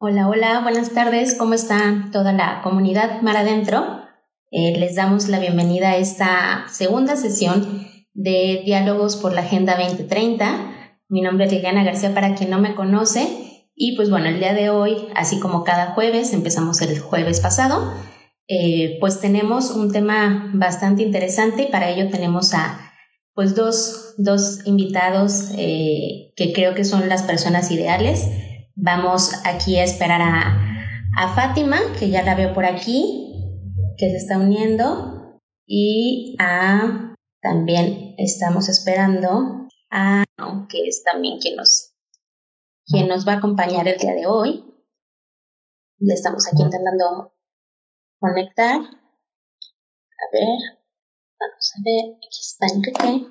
Hola, hola, buenas tardes. ¿Cómo está toda la comunidad Mar Adentro? Eh, les damos la bienvenida a esta segunda sesión de Diálogos por la Agenda 2030. Mi nombre es Liliana García para quien no me conoce. Y pues bueno, el día de hoy, así como cada jueves, empezamos el jueves pasado, eh, pues tenemos un tema bastante interesante y para ello tenemos a pues dos, dos invitados eh, que creo que son las personas ideales. Vamos aquí a esperar a, a Fátima, que ya la veo por aquí, que se está uniendo, y a también estamos esperando a que es también quien nos, quien nos va a acompañar el día de hoy. Ya estamos aquí intentando conectar. A ver, Vamos a ver, aquí está Enrique.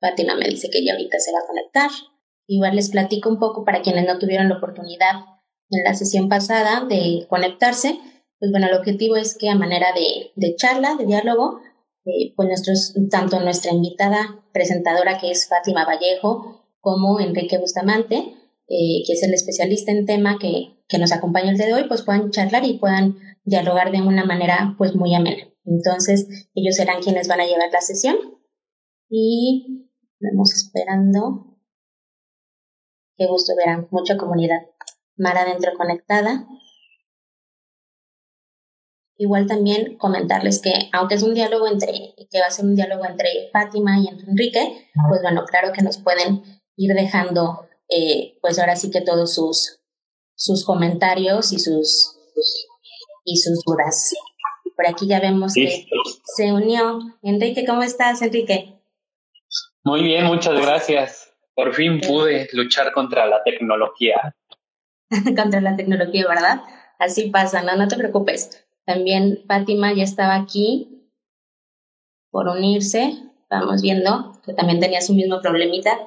Fátima me dice que ya ahorita se va a conectar. Igual les platico un poco para quienes no tuvieron la oportunidad en la sesión pasada de conectarse. Pues bueno, el objetivo es que a manera de, de charla, de diálogo, eh, pues nuestros, tanto nuestra invitada presentadora que es Fátima Vallejo como Enrique Bustamante, eh, que es el especialista en tema que, que nos acompaña el día de hoy, pues puedan charlar y puedan dialogar de una manera pues muy amena. Entonces, ellos serán quienes van a llevar la sesión y vamos esperando. Qué gusto verán, mucha comunidad. Mar adentro conectada. Igual también comentarles que, aunque es un diálogo entre, que va a ser un diálogo entre Fátima y Enrique, pues bueno, claro que nos pueden ir dejando, eh, pues ahora sí que todos sus, sus comentarios y sus, y sus dudas. Por aquí ya vemos que se unió. Enrique, ¿cómo estás, Enrique? Muy bien, muchas gracias. Por fin pude luchar contra la tecnología. contra la tecnología, ¿verdad? Así pasa, no, no te preocupes. También Fátima ya estaba aquí por unirse. Estamos viendo que también tenía su mismo problemita.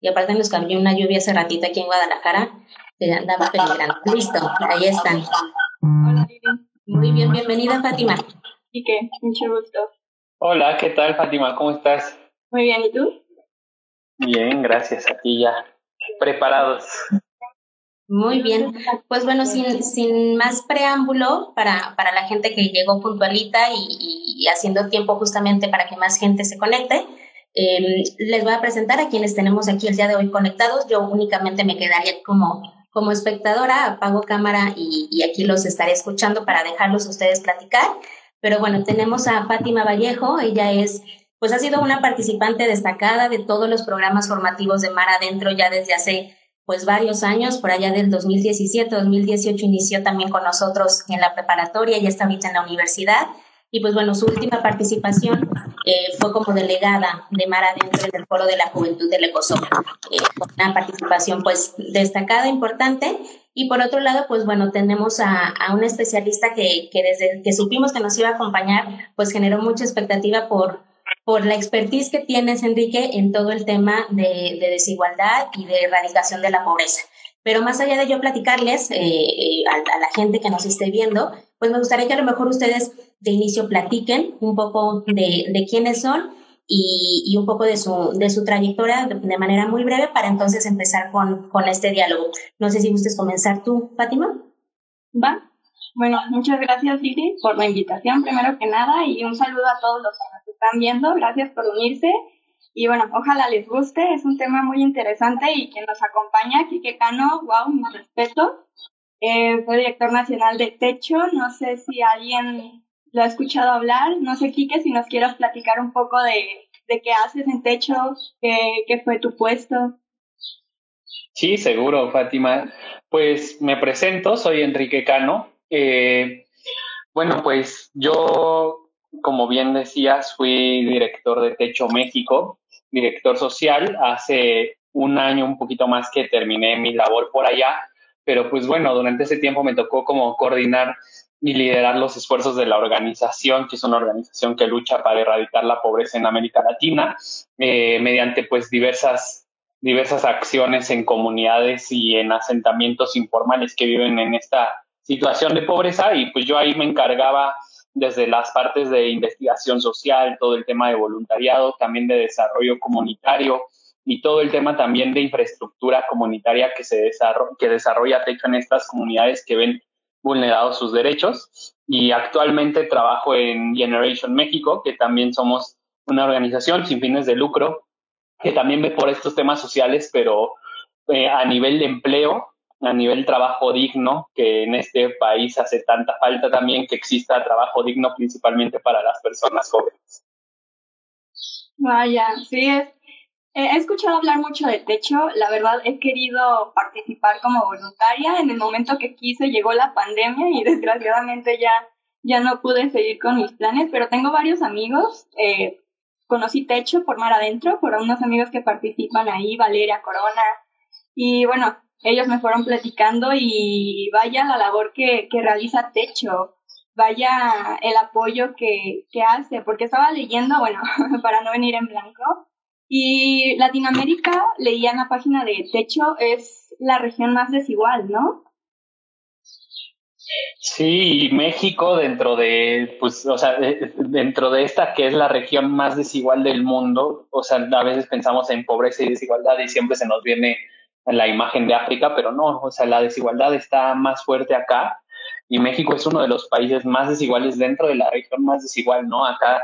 Y aparte nos cambió una lluvia hace ratito aquí en Guadalajara que andaba peligrando. Listo, ahí están. Hola, muy bien, bienvenida Fátima. ¿Y qué? Mucho gusto. Hola, ¿qué tal Fátima? ¿Cómo estás? Muy bien, ¿y tú? Bien, gracias a ti ya. Preparados. Muy bien. Pues bueno, sin, sin más preámbulo para, para la gente que llegó puntualita y, y haciendo tiempo justamente para que más gente se conecte, eh, les voy a presentar a quienes tenemos aquí el día de hoy conectados. Yo únicamente me quedaría como como espectadora apago cámara y, aquí los estaré escuchando para dejarlos ustedes platicar. Pero bueno, tenemos a Fátima Vallejo, ella es, pues ha sido una participante destacada de todos los programas formativos de Mar Adentro ya desde hace pues varios años, por allá del 2017, 2018 inició también con nosotros en la preparatoria, ya está ahorita en la universidad y pues bueno, su última participación eh, fue como delegada de Mar Adentro en el Foro de la Juventud del ECOSOC, eh, una participación pues destacada, importante. Y por otro lado, pues bueno, tenemos a, a una especialista que, que, desde que supimos que nos iba a acompañar, pues generó mucha expectativa por, por la expertise que tienes, Enrique, en todo el tema de, de desigualdad y de erradicación de la pobreza. Pero más allá de yo platicarles eh, eh, a, a, la gente que nos esté viendo, pues me gustaría que a lo mejor ustedes de inicio platiquen un poco de, de quiénes son y, y, un poco de su, de su trayectoria de, manera muy breve para entonces empezar con, con este diálogo. No sé si gustes comenzar tú, Fátima. Va. Bueno, muchas gracias, Lili, por la invitación, primero que nada, y un saludo a todos los están viendo. Gracias por unirse. Y bueno, ojalá les guste, es un tema muy interesante y quien nos acompaña, Quique Cano, wow, mis respetos. Eh, fue director nacional de Techo, no sé si alguien lo ha escuchado hablar. No sé, Kike, si nos quieras platicar un poco de, de qué haces en Techo, qué, qué fue tu puesto. Sí, seguro, Fátima. Pues me presento, soy Enrique Cano. Eh, bueno, pues yo, como bien decías, fui director de Techo México, director social. Hace un año, un poquito más que terminé mi labor por allá, pero pues bueno, durante ese tiempo me tocó como coordinar y liderar los esfuerzos de la organización, que es una organización que lucha para erradicar la pobreza en América Latina, eh, mediante pues diversas, diversas acciones en comunidades y en asentamientos informales que viven en esta situación de pobreza y pues yo ahí me encargaba desde las partes de investigación social, todo el tema de voluntariado, también de desarrollo comunitario, y todo el tema también de infraestructura comunitaria que se desarrolla, que desarrolla Techo en estas comunidades que ven vulnerados sus derechos. Y actualmente trabajo en Generation México, que también somos una organización sin fines de lucro, que también ve por estos temas sociales, pero eh, a nivel de empleo, a nivel trabajo digno, que en este país hace tanta falta también que exista trabajo digno principalmente para las personas jóvenes. Vaya, sí, es, he escuchado hablar mucho de techo, la verdad he querido participar como voluntaria, en el momento que quise llegó la pandemia y desgraciadamente ya, ya no pude seguir con mis planes, pero tengo varios amigos, eh, conocí Techo por Mar Adentro, por unos amigos que participan ahí, Valeria, Corona, y bueno, ellos me fueron platicando y vaya la labor que, que realiza Techo, vaya el apoyo que, que hace, porque estaba leyendo, bueno, para no venir en blanco, y Latinoamérica, leía en la página de Techo, es la región más desigual, ¿no? Sí, México dentro de, pues, o sea, dentro de esta que es la región más desigual del mundo, o sea, a veces pensamos en pobreza y desigualdad y siempre se nos viene la imagen de África, pero no, o sea, la desigualdad está más fuerte acá y México es uno de los países más desiguales dentro de la región más desigual, ¿no? Acá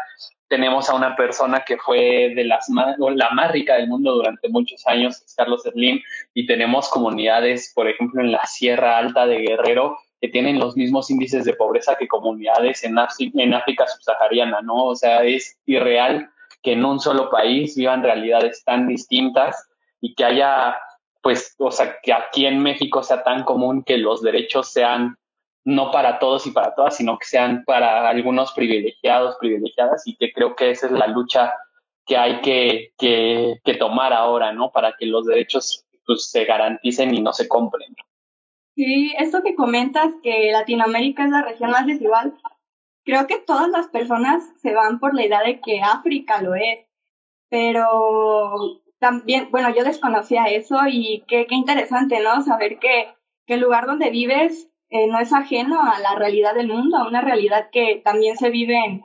tenemos a una persona que fue de las más, la más rica del mundo durante muchos años, Carlos Slim, y tenemos comunidades, por ejemplo, en la Sierra Alta de Guerrero, que tienen los mismos índices de pobreza que comunidades en, en África subsahariana, ¿no? O sea, es irreal que en un solo país vivan realidades tan distintas y que haya, pues, o sea, que aquí en México sea tan común que los derechos sean no para todos y para todas, sino que sean para algunos privilegiados, privilegiadas, y que creo que esa es la lucha que hay que, que, que tomar ahora, ¿no? Para que los derechos pues, se garanticen y no se compren. Sí, esto que comentas, que Latinoamérica es la región más desigual, creo que todas las personas se van por la idea de que África lo es, pero también, bueno, yo desconocía eso y qué, qué interesante, ¿no? Saber que, que el lugar donde vives eh, no es ajeno a la realidad del mundo, a una realidad que también se vive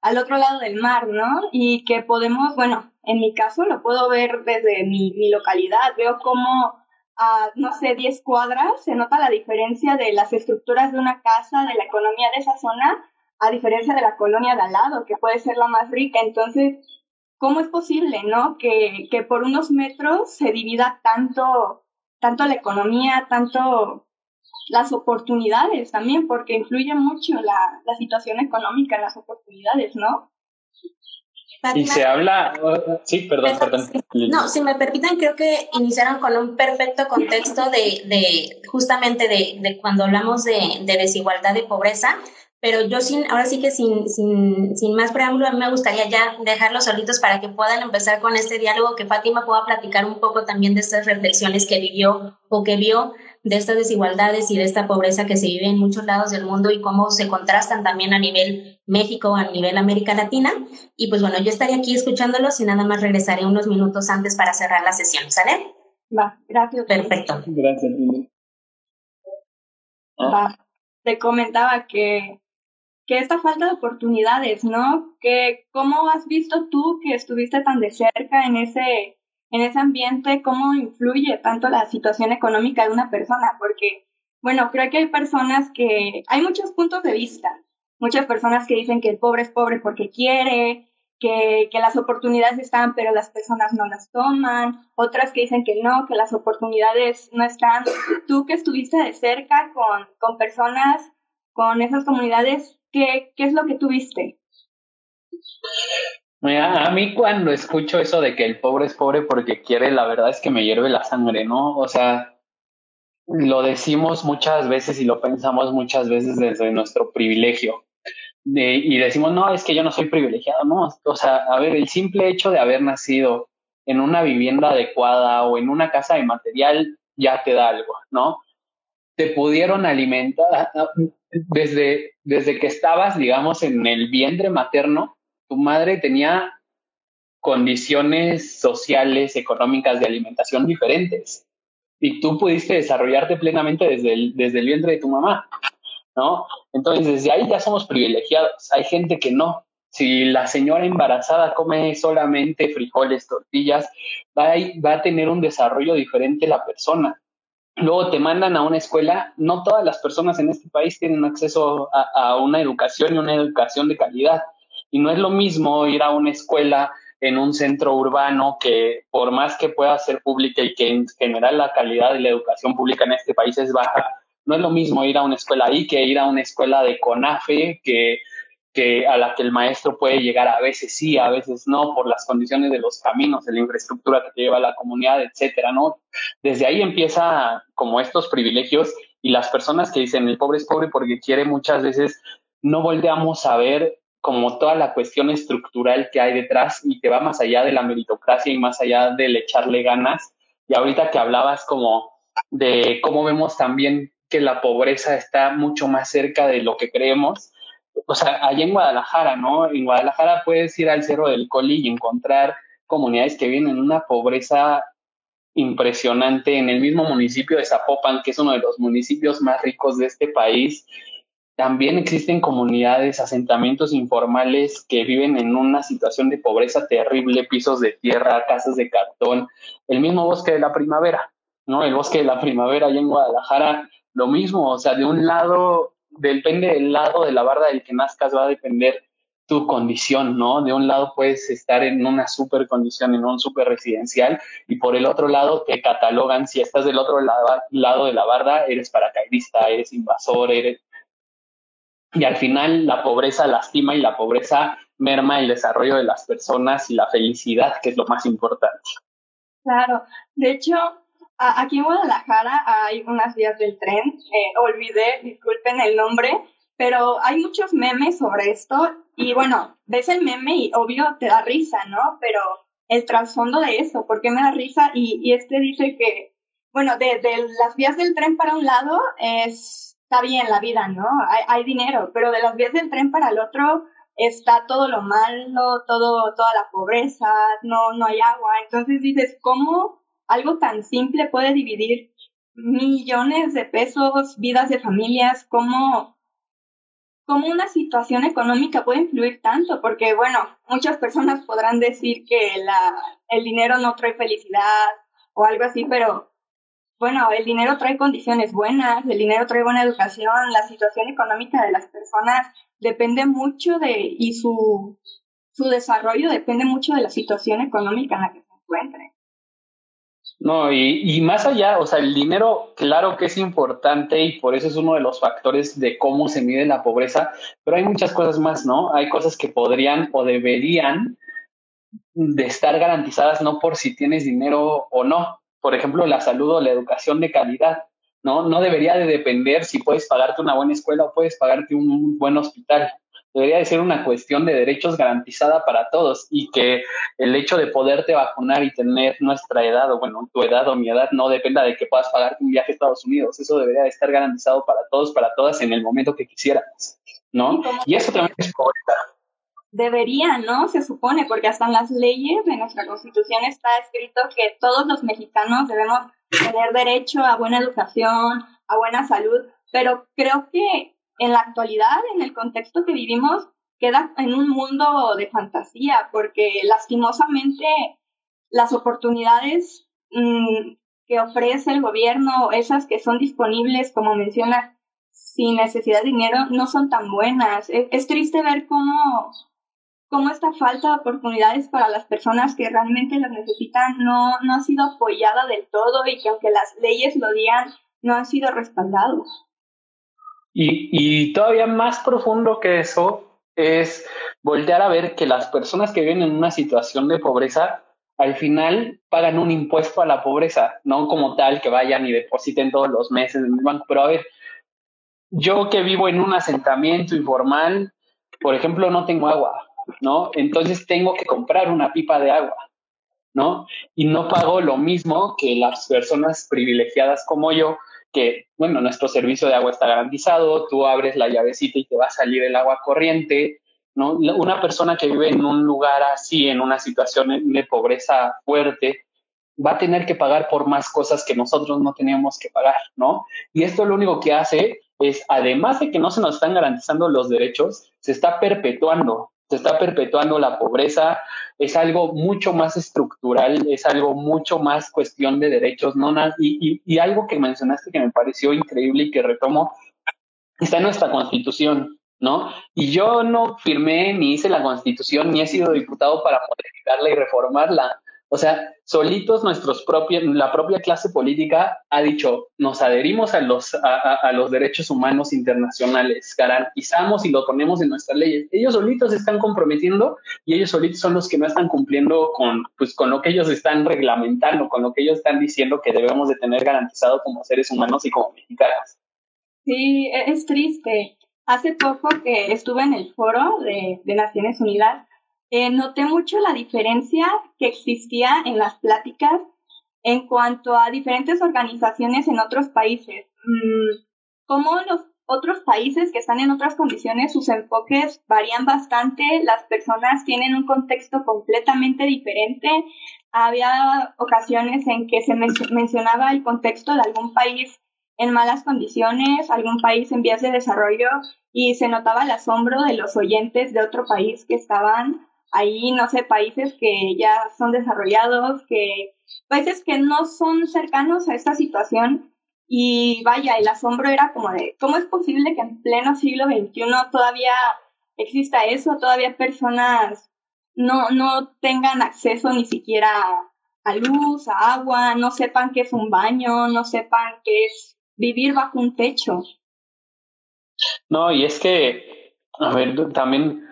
al otro lado del mar, ¿no? Y que podemos, bueno, en mi caso lo puedo ver desde mi, mi localidad, veo cómo a, no sé, 10 cuadras, se nota la diferencia de las estructuras de una casa, de la economía de esa zona, a diferencia de la colonia de al lado, que puede ser la más rica. Entonces, ¿cómo es posible, no? Que, que por unos metros se divida tanto, tanto la economía, tanto las oportunidades también, porque influye mucho la, la situación económica en las oportunidades, ¿no? Y se habla, sí, perdón, perdón. No, si me permiten, creo que iniciaron con un perfecto contexto de, de justamente de, de, cuando hablamos de, de, desigualdad y pobreza, pero yo sin, ahora sí que sin, sin, sin más preámbulo, a mí me gustaría ya dejarlos solitos para que puedan empezar con este diálogo, que Fátima pueda platicar un poco también de estas reflexiones que vivió o que vio de estas desigualdades y de esta pobreza que se vive en muchos lados del mundo y cómo se contrastan también a nivel México, a nivel América Latina. Y pues bueno, yo estaría aquí escuchándolos y nada más regresaré unos minutos antes para cerrar la sesión, ¿sale? Va, gracias. Perfecto. Gracias. Va. Te comentaba que, que esta falta de oportunidades, ¿no? Que cómo has visto tú que estuviste tan de cerca en ese en ese ambiente, cómo influye tanto la situación económica de una persona, porque, bueno, creo que hay personas que, hay muchos puntos de vista, muchas personas que dicen que el pobre es pobre porque quiere, que, que las oportunidades están, pero las personas no las toman, otras que dicen que no, que las oportunidades no están. Tú que estuviste de cerca con, con personas, con esas comunidades, ¿qué, ¿qué es lo que tuviste? a mí cuando escucho eso de que el pobre es pobre porque quiere, la verdad es que me hierve la sangre, ¿no? O sea, lo decimos muchas veces y lo pensamos muchas veces desde nuestro privilegio. y decimos, no, es que yo no soy privilegiado, ¿no? O sea, a ver, el simple hecho de haber nacido en una vivienda adecuada o en una casa de material ya te da algo, ¿no? Te pudieron alimentar desde, desde que estabas, digamos, en el vientre materno, tu madre tenía condiciones sociales, económicas de alimentación diferentes y tú pudiste desarrollarte plenamente desde el, desde el vientre de tu mamá, ¿no? Entonces, desde ahí ya somos privilegiados. Hay gente que no. Si la señora embarazada come solamente frijoles, tortillas, va a, va a tener un desarrollo diferente la persona. Luego te mandan a una escuela, no todas las personas en este país tienen acceso a, una educación y una educación de calidad. Y no es lo mismo ir a una escuela en un centro urbano que por más que pueda ser pública y que en general la calidad de la educación pública en este país es baja, no es lo mismo ir a una escuela ahí que ir a una escuela de CONAFE que, que a la que el maestro puede llegar a veces sí, a veces no, por las condiciones de los caminos, de la infraestructura que lleva la comunidad, etcétera, ¿no? Desde ahí empieza como estos privilegios y las personas que dicen el pobre es pobre porque quiere muchas veces no volteamos a ver como toda la cuestión estructural que hay detrás y que va más allá de la meritocracia y más allá del echarle ganas. Y ahorita que hablabas como de cómo vemos también que la pobreza está mucho más cerca de lo que creemos. O sea, allá en Guadalajara, ¿no? En Guadalajara puedes ir al Cerro del Coli y encontrar comunidades que viven en una pobreza impresionante en el mismo municipio de Zapopan, que es uno de los municipios más ricos de este país, también existen comunidades, asentamientos informales que viven en una situación de pobreza terrible, pisos de tierra, casas de cartón, el mismo bosque de la primavera, ¿no? El bosque de la primavera allá en Guadalajara, lo mismo, o sea, de un lado, depende del lado de la barda del que nazcas, va a depender tu condición, ¿no? De un lado puedes estar en una super condición, en un super residencial, y por el otro lado te catalogan, si estás del otro lado, lado de la barda, eres paracaidista, eres invasor, eres y al final la pobreza lastima y la pobreza merma el desarrollo de las personas y la felicidad, que es lo más importante. Claro, de hecho, aquí en Guadalajara hay unas vías del tren, eh, olvidé, disculpen el nombre, pero hay muchos memes sobre esto y bueno, ves el meme y obvio te da risa, ¿no? Pero el trasfondo de eso, ¿por qué me da risa? Y, y este dice que, bueno, de, de las vías del tren para un lado es está bien la vida, ¿no? Hay, hay, dinero, pero de las vías del tren para el otro está todo lo malo, todo, toda la pobreza, no, no hay agua. Entonces dices, ¿cómo algo tan simple puede dividir millones de pesos, vidas de familias? ¿Cómo, una situación económica puede influir tanto? Porque, bueno, muchas personas podrán decir que la, el dinero no trae felicidad o algo así, pero bueno, el dinero trae condiciones buenas, el dinero trae buena educación, la situación económica de las personas depende mucho de, y su, su desarrollo depende mucho de la situación económica en la que se encuentre. No, y, y más allá, o sea, el dinero, claro que es importante y por eso es uno de los factores de cómo se mide la pobreza, pero hay muchas cosas más, ¿no? Hay cosas que podrían o deberían de estar garantizadas no por si tienes dinero o no, por ejemplo, la salud o la educación de calidad, ¿no? No debería de depender si puedes pagarte una buena escuela o puedes pagarte un buen hospital. Debería de ser una cuestión de derechos garantizada para todos y que el hecho de poderte vacunar y tener nuestra edad o bueno, tu edad o mi edad no dependa de que puedas pagarte un viaje a Estados Unidos. Eso debería de estar garantizado para todos, para todas en el momento que quisiéramos, ¿no? Y eso también es pobreza debería, ¿no? Se supone, porque hasta en las leyes de nuestra constitución está escrito que todos los mexicanos debemos tener derecho a buena educación, a buena salud, pero creo que en la actualidad, en el contexto que vivimos, queda en un mundo de fantasía, porque lastimosamente las oportunidades mm, que ofrece el gobierno, esas que son disponibles, como mencionas, sin necesidad de dinero, no son tan buenas. es triste ver cómo cómo esta falta de oportunidades para las personas que realmente las necesitan no, no ha sido apoyada del todo y que aunque las leyes lo digan, no han sido respaldados. Y, todavía más profundo que eso es voltear a ver que las personas que viven en una situación de pobreza al final pagan un impuesto a la pobreza, no como tal que vayan y depositen todos los meses en el banco. Pero a ver, yo que vivo en un asentamiento informal, por ejemplo, no tengo agua, ¿no? Entonces tengo que comprar una pipa de agua, ¿no? Y no pago lo mismo que las personas privilegiadas como yo, que, bueno, nuestro servicio de agua está garantizado, tú abres la llavecita y te va a salir el agua corriente, ¿no? Una persona que vive en un lugar así, en una situación de pobreza fuerte, va a tener que pagar por más cosas que nosotros no teníamos que pagar, ¿no? Y esto lo único que hace es, además de que no se nos están garantizando los derechos, se está perpetuando se está perpetuando la pobreza, es algo mucho más estructural, es algo mucho más cuestión de derechos, no y, y, y algo que mencionaste que me pareció increíble y que retomo, está en nuestra constitución, ¿no? Y yo no firmé ni hice la constitución ni he sido diputado para modificarla y reformarla. O sea, solitos nuestros propios, la propia clase política ha dicho, nos adherimos a los, a, los derechos humanos internacionales, garantizamos y lo ponemos en nuestras leyes. Ellos solitos se están comprometiendo y ellos solitos son los que no están cumpliendo con, pues, con lo que ellos están reglamentando, con lo que ellos están diciendo que debemos de tener garantizado como seres humanos y como mexicanos. Sí, e, es triste. Hace poco que estuve en el foro de, de Naciones Unidas, eh, noté mucho la diferencia que existía en las pláticas en cuanto a diferentes organizaciones en otros países. Mm, como los otros países que están en otras condiciones, sus enfoques varían bastante, las personas tienen un contexto completamente diferente. Había ocasiones en que se mencionaba el contexto de algún país en malas condiciones, algún país en vías de desarrollo y se notaba el asombro de los oyentes de otro país que estaban ahí, no sé, países que ya son desarrollados, que países que no son cercanos a esta situación. Y vaya, el asombro era como de, ¿cómo es posible que en pleno siglo XXI todavía exista eso? Todavía personas no, no tengan acceso ni siquiera a luz, a agua, no sepan qué es un baño, no sepan qué es vivir bajo un techo. No, y es que, a ver, también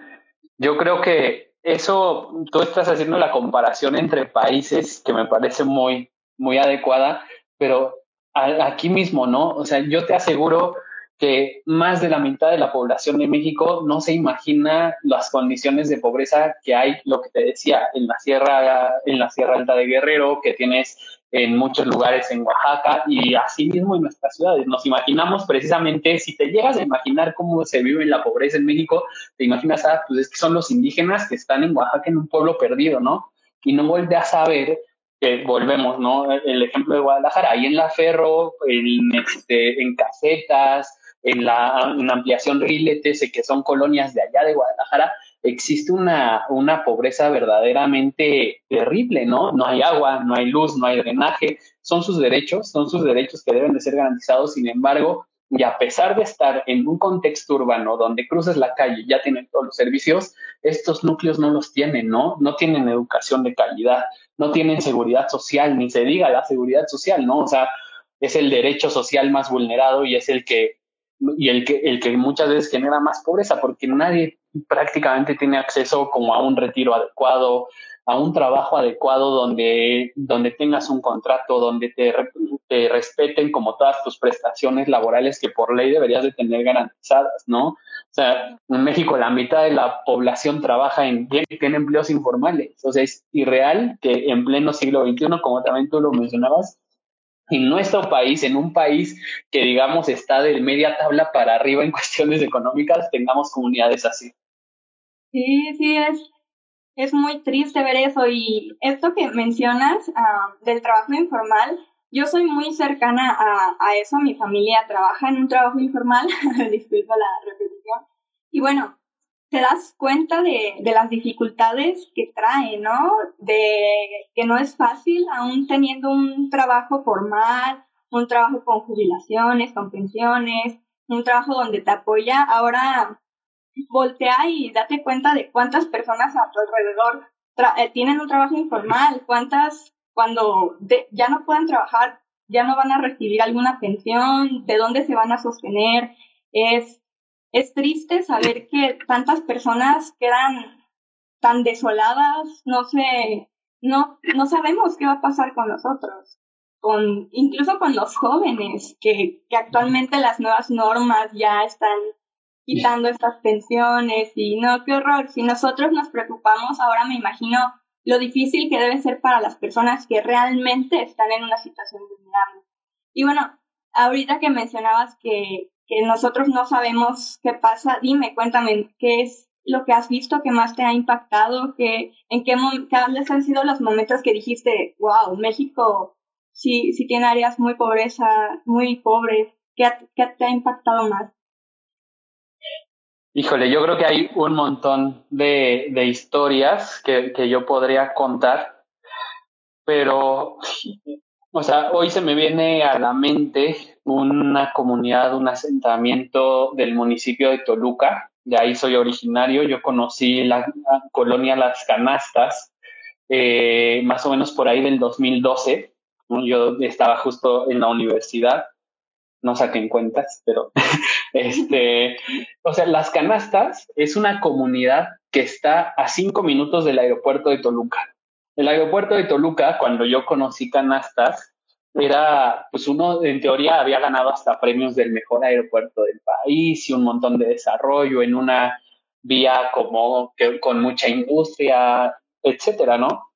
yo creo que eso, tú estás haciendo la comparación entre países que me parece muy, muy adecuada, pero aquí mismo, ¿no? O sea, yo te aseguro que más de la mitad de la población de México no se imagina las condiciones de pobreza que hay, lo que te decía, en la sierra, en la Sierra Alta de Guerrero, que tienes en muchos lugares en Oaxaca y así mismo en nuestras ciudades. Nos imaginamos precisamente, si te llegas a imaginar cómo se vive la pobreza en México, te imaginas, ah, pues es que son los indígenas que están en Oaxaca en un pueblo perdido, ¿no? Y no volteas a ver que volvemos, ¿no? El ejemplo de Guadalajara, ahí en la Ferro, en, este, en casetas, en la en ampliación Rilete, que son colonias de allá de Guadalajara, existe una, una pobreza verdaderamente terrible, ¿no? No hay agua, no hay luz, no hay drenaje, son sus derechos, son sus derechos que deben de ser garantizados, sin embargo, y a pesar de estar en un contexto urbano donde cruces la calle y ya tienen todos los servicios, estos núcleos no los tienen, ¿no? No tienen educación de calidad, no tienen seguridad social, ni se diga la seguridad social, ¿no? O sea, es el derecho social más vulnerado y es el que y el que, el que muchas veces genera más pobreza, porque nadie prácticamente tiene acceso como a un retiro adecuado, a un trabajo adecuado donde, donde tengas un contrato, donde te, te, respeten como todas tus prestaciones laborales que por ley deberías de tener garantizadas, ¿no? O sea, en México la mitad de la población trabaja en, tiene empleos informales, o sea, es irreal que en pleno siglo XXI, como también tú lo mencionabas, en nuestro país, en un país que digamos está de media tabla para arriba en cuestiones económicas, tengamos comunidades así. Sí, sí, es, es muy triste ver eso. Y esto que mencionas ah, del trabajo informal, yo soy muy cercana a, a, eso. Mi familia trabaja en un trabajo informal, disculpa la repetición. Y bueno, te das cuenta de, de, las dificultades que trae, ¿no? De que no es fácil, aún teniendo un trabajo formal, un trabajo con jubilaciones, con pensiones, un trabajo donde te apoya. Ahora voltea y date cuenta de cuántas personas a tu alrededor eh, tienen un trabajo informal, cuántas cuando ya no puedan trabajar, ya no van a recibir alguna pensión, de dónde se van a sostener. Es es triste saber que tantas personas quedan tan desoladas, no sé, no, no sabemos qué va a pasar con nosotros, con, incluso con los jóvenes, que, que actualmente las nuevas normas ya están quitando estas pensiones y no, qué horror. Si nosotros nos preocupamos, ahora me imagino lo difícil que debe ser para las personas que realmente están en una situación vulnerable. Y bueno, ahorita que mencionabas que que nosotros no sabemos qué pasa. Dime, cuéntame, ¿qué es lo que has visto que más te ha impactado? ¿Qué, ¿En qué cuáles han sido los momentos que dijiste, wow, México sí, sí tiene áreas muy pobreza, muy pobres? ¿Qué, qué te ha impactado más? Híjole, yo creo que hay un montón de, de historias que, que yo podría contar, pero, o sea, hoy se me viene a la mente una comunidad, un asentamiento del municipio de Toluca, de ahí soy originario, yo conocí la, colonia Las Canastas, eh, más o menos por ahí del 2012, yo estaba justo en la universidad. No saquen cuentas, pero este, o sea, Las Canastas es una comunidad que está a cinco minutos del aeropuerto de Toluca. El aeropuerto de Toluca, cuando yo conocí Canastas, era, pues uno en teoría había ganado hasta premios del mejor aeropuerto del país y un montón de desarrollo en una vía como con mucha industria, etcétera, ¿no?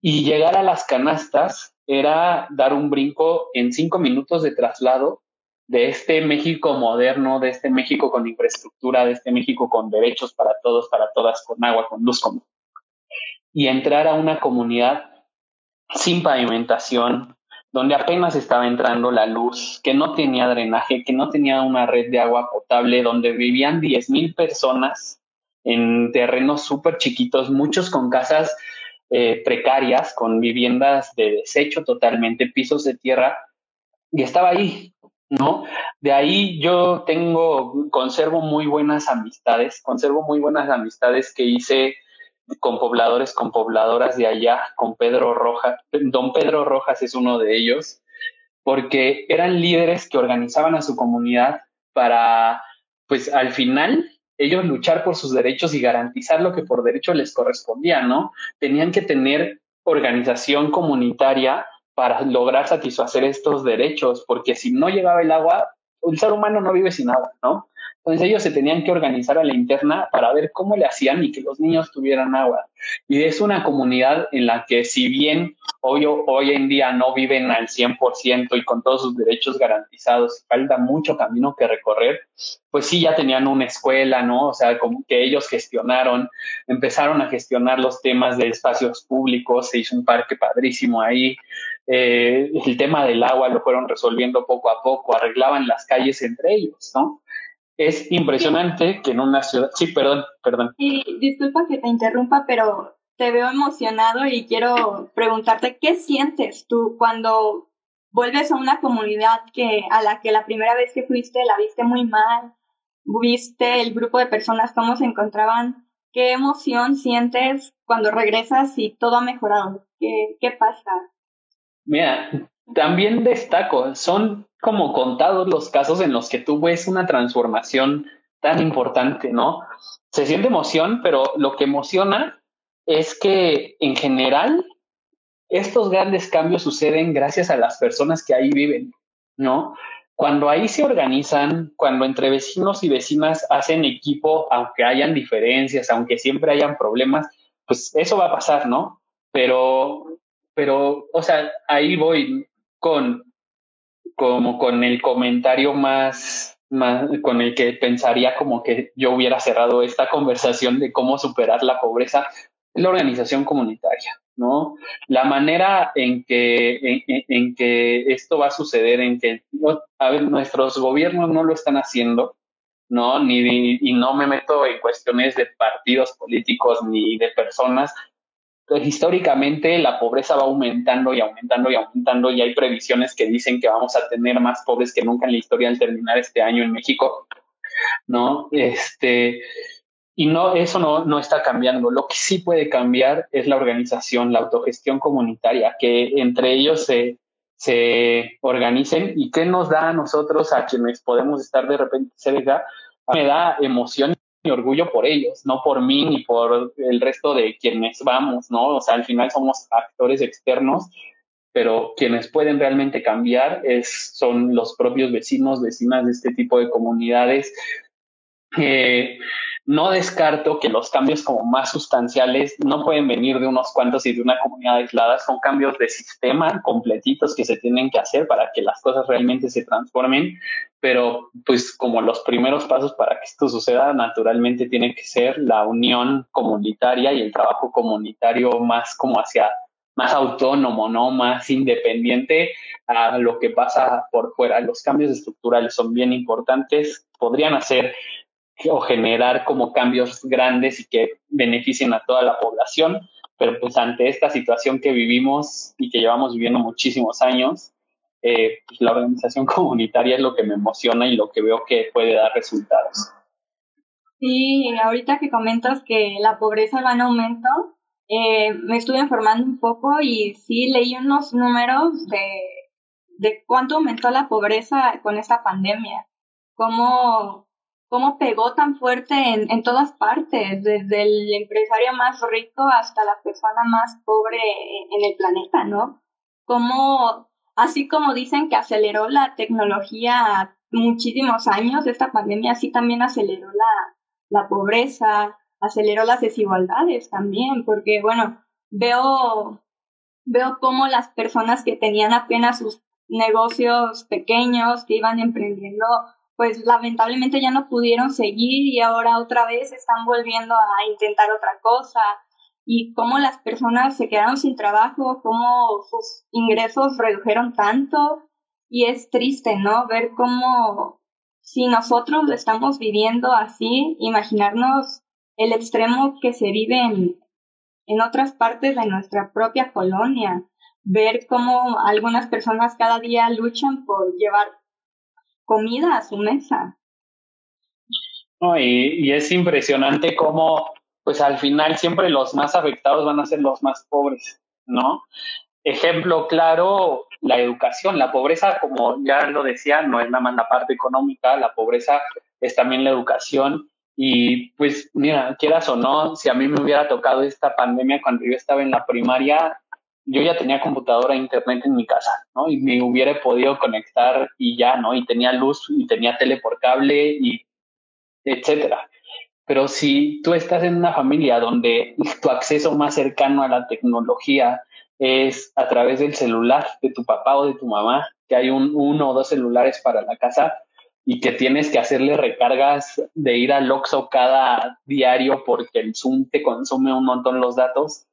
Y llegar a las canastas era dar un brinco en cinco minutos de traslado de este México moderno, de este México con infraestructura, de este México con derechos para todos, para todas, con agua, con luz, con... y entrar a una comunidad sin pavimentación, donde apenas estaba entrando la luz, que no tenía drenaje, que no tenía una red de agua potable, donde vivían 10.000 personas en terrenos súper chiquitos, muchos con casas eh, precarias, con viviendas de desecho totalmente, pisos de tierra, y estaba ahí, ¿no? De ahí yo tengo, conservo muy buenas amistades, conservo muy buenas amistades que hice con pobladores, con pobladoras de allá, con Pedro Rojas, don Pedro Rojas es uno de ellos, porque eran líderes que organizaban a su comunidad para, pues al final, ellos luchar por sus derechos y garantizar lo que por derecho les correspondía, ¿no? Tenían que tener organización comunitaria para lograr satisfacer estos derechos, porque si no llegaba el agua, un ser humano no vive sin agua, ¿no? Entonces ellos se tenían que organizar a la interna para ver cómo le hacían y que los niños tuvieran agua. Y es una comunidad en la que si bien hoy, hoy en día no viven al 100% y con todos sus derechos garantizados, falta mucho camino que recorrer, pues sí ya tenían una escuela, ¿no? O sea, como que ellos gestionaron, empezaron a gestionar los temas de espacios públicos, se hizo un parque padrísimo ahí, eh, el tema del agua lo fueron resolviendo poco a poco, arreglaban las calles entre ellos, ¿no? Es impresionante que en una ciudad... Sí, perdón, perdón. Y disculpa que te interrumpa, pero te veo emocionado y quiero preguntarte, ¿qué sientes tú cuando vuelves a una comunidad que a la que la primera vez que fuiste la viste muy mal, viste el grupo de personas cómo se encontraban? ¿Qué emoción sientes cuando regresas y todo ha mejorado? ¿Qué, qué pasa? Mira, también destaco, son como contados los casos en los que tú ves una transformación tan importante, ¿no? Se siente emoción, pero lo que emociona es que en general estos grandes cambios suceden gracias a las personas que ahí viven, ¿no? Cuando ahí se organizan, cuando entre vecinos y vecinas hacen equipo, aunque hayan diferencias, aunque siempre hayan problemas, pues eso va a pasar, ¿no? Pero, pero, o sea, ahí voy con como con el comentario más, más, con el que pensaría como que yo hubiera cerrado esta conversación de cómo superar la pobreza, la organización comunitaria, ¿no? La manera en que, en, que esto va a suceder, en que, a ver, nuestros gobiernos no lo están haciendo, ¿no? Ni, y no me meto en cuestiones de partidos políticos ni de personas, históricamente la pobreza va aumentando y aumentando y aumentando y hay previsiones que dicen que vamos a tener más pobres que nunca en la historia al terminar este año en México, ¿no? Este, y no, eso no, no está cambiando. Lo que sí puede cambiar es la organización, la autogestión comunitaria, que entre ellos se, se organicen y qué nos da a nosotros, a quienes podemos estar de repente cerca, me da emoción orgullo por ellos, no por mí ni por el resto de quienes vamos, ¿no? O sea, al final somos actores externos, pero quienes pueden realmente cambiar es, son los propios vecinos, vecinas de este tipo de comunidades. Eh, no descarto que los cambios como más sustanciales no pueden venir de unos cuantos y de una comunidad aislada, son cambios de sistema completitos que se tienen que hacer para que las cosas realmente se transformen, pero pues como los primeros pasos para que esto suceda naturalmente tiene que ser la unión comunitaria y el trabajo comunitario más como hacia más autónomo, ¿no? Más independiente a lo que pasa por fuera. Los cambios estructurales son bien importantes, podrían hacer o generar como cambios grandes y que beneficien a toda la población, pero pues ante esta situación que vivimos y que llevamos viviendo muchísimos años, eh, pues la organización comunitaria es lo que me emociona y lo que veo que puede dar resultados. Sí, ahorita que comentas que la pobreza va en aumento, eh, me estuve informando un poco y sí leí unos números de, de cuánto aumentó la pobreza con esta pandemia, cómo, cómo pegó tan fuerte en, en todas partes, desde el empresario más rico hasta la persona más pobre en el planeta, ¿no? Cómo, así como dicen que aceleró la tecnología muchísimos años, esta pandemia sí también aceleró la, la pobreza, aceleró las desigualdades también, porque bueno, veo, veo cómo las personas que tenían apenas sus negocios pequeños, que iban emprendiendo, pues lamentablemente ya no pudieron seguir y ahora otra vez están volviendo a intentar otra cosa. Y cómo las personas se quedaron sin trabajo, cómo sus ingresos redujeron tanto. Y es triste, ¿no? Ver cómo si nosotros lo estamos viviendo así, imaginarnos el extremo que se vive en, en otras partes de nuestra propia colonia, ver cómo algunas personas cada día luchan por llevar comida a su mesa. y, y, es impresionante cómo, pues al final siempre los más afectados van a ser los más pobres, ¿no? Ejemplo claro, la educación. La pobreza, como ya lo decía, no es nada más la parte económica, la pobreza es también la educación. Y pues mira, quieras o no, si a mí me hubiera tocado esta pandemia cuando yo estaba en la primaria, yo ya tenía computadora e internet en mi casa, ¿no? Y me hubiera podido conectar y ya, ¿no? Y tenía luz y tenía tele por cable y etcétera. Pero si tú estás en una familia donde tu acceso más cercano a la tecnología es a través del celular de tu papá o de tu mamá, que hay un, uno o dos celulares para la casa y que tienes que hacerle recargas de ir al Oxxo cada diario porque el Zoom te consume un montón los datos.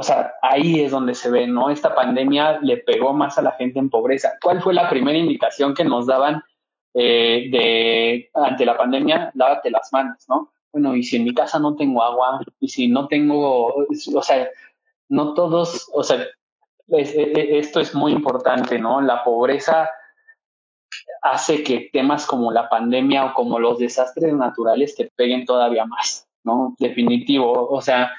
O sea, ahí es donde se ve, ¿no? Esta pandemia le pegó más a la gente en pobreza. ¿Cuál fue la primera indicación que nos daban eh, de ante la pandemia? Lávate las manos, ¿no? Bueno, y si en mi casa no tengo agua, y si no tengo, o sea, no todos, o sea, e, e, esto es muy importante, ¿no? La pobreza hace que temas como la pandemia o como los desastres naturales te peguen todavía más, ¿no? Definitivo, o sea,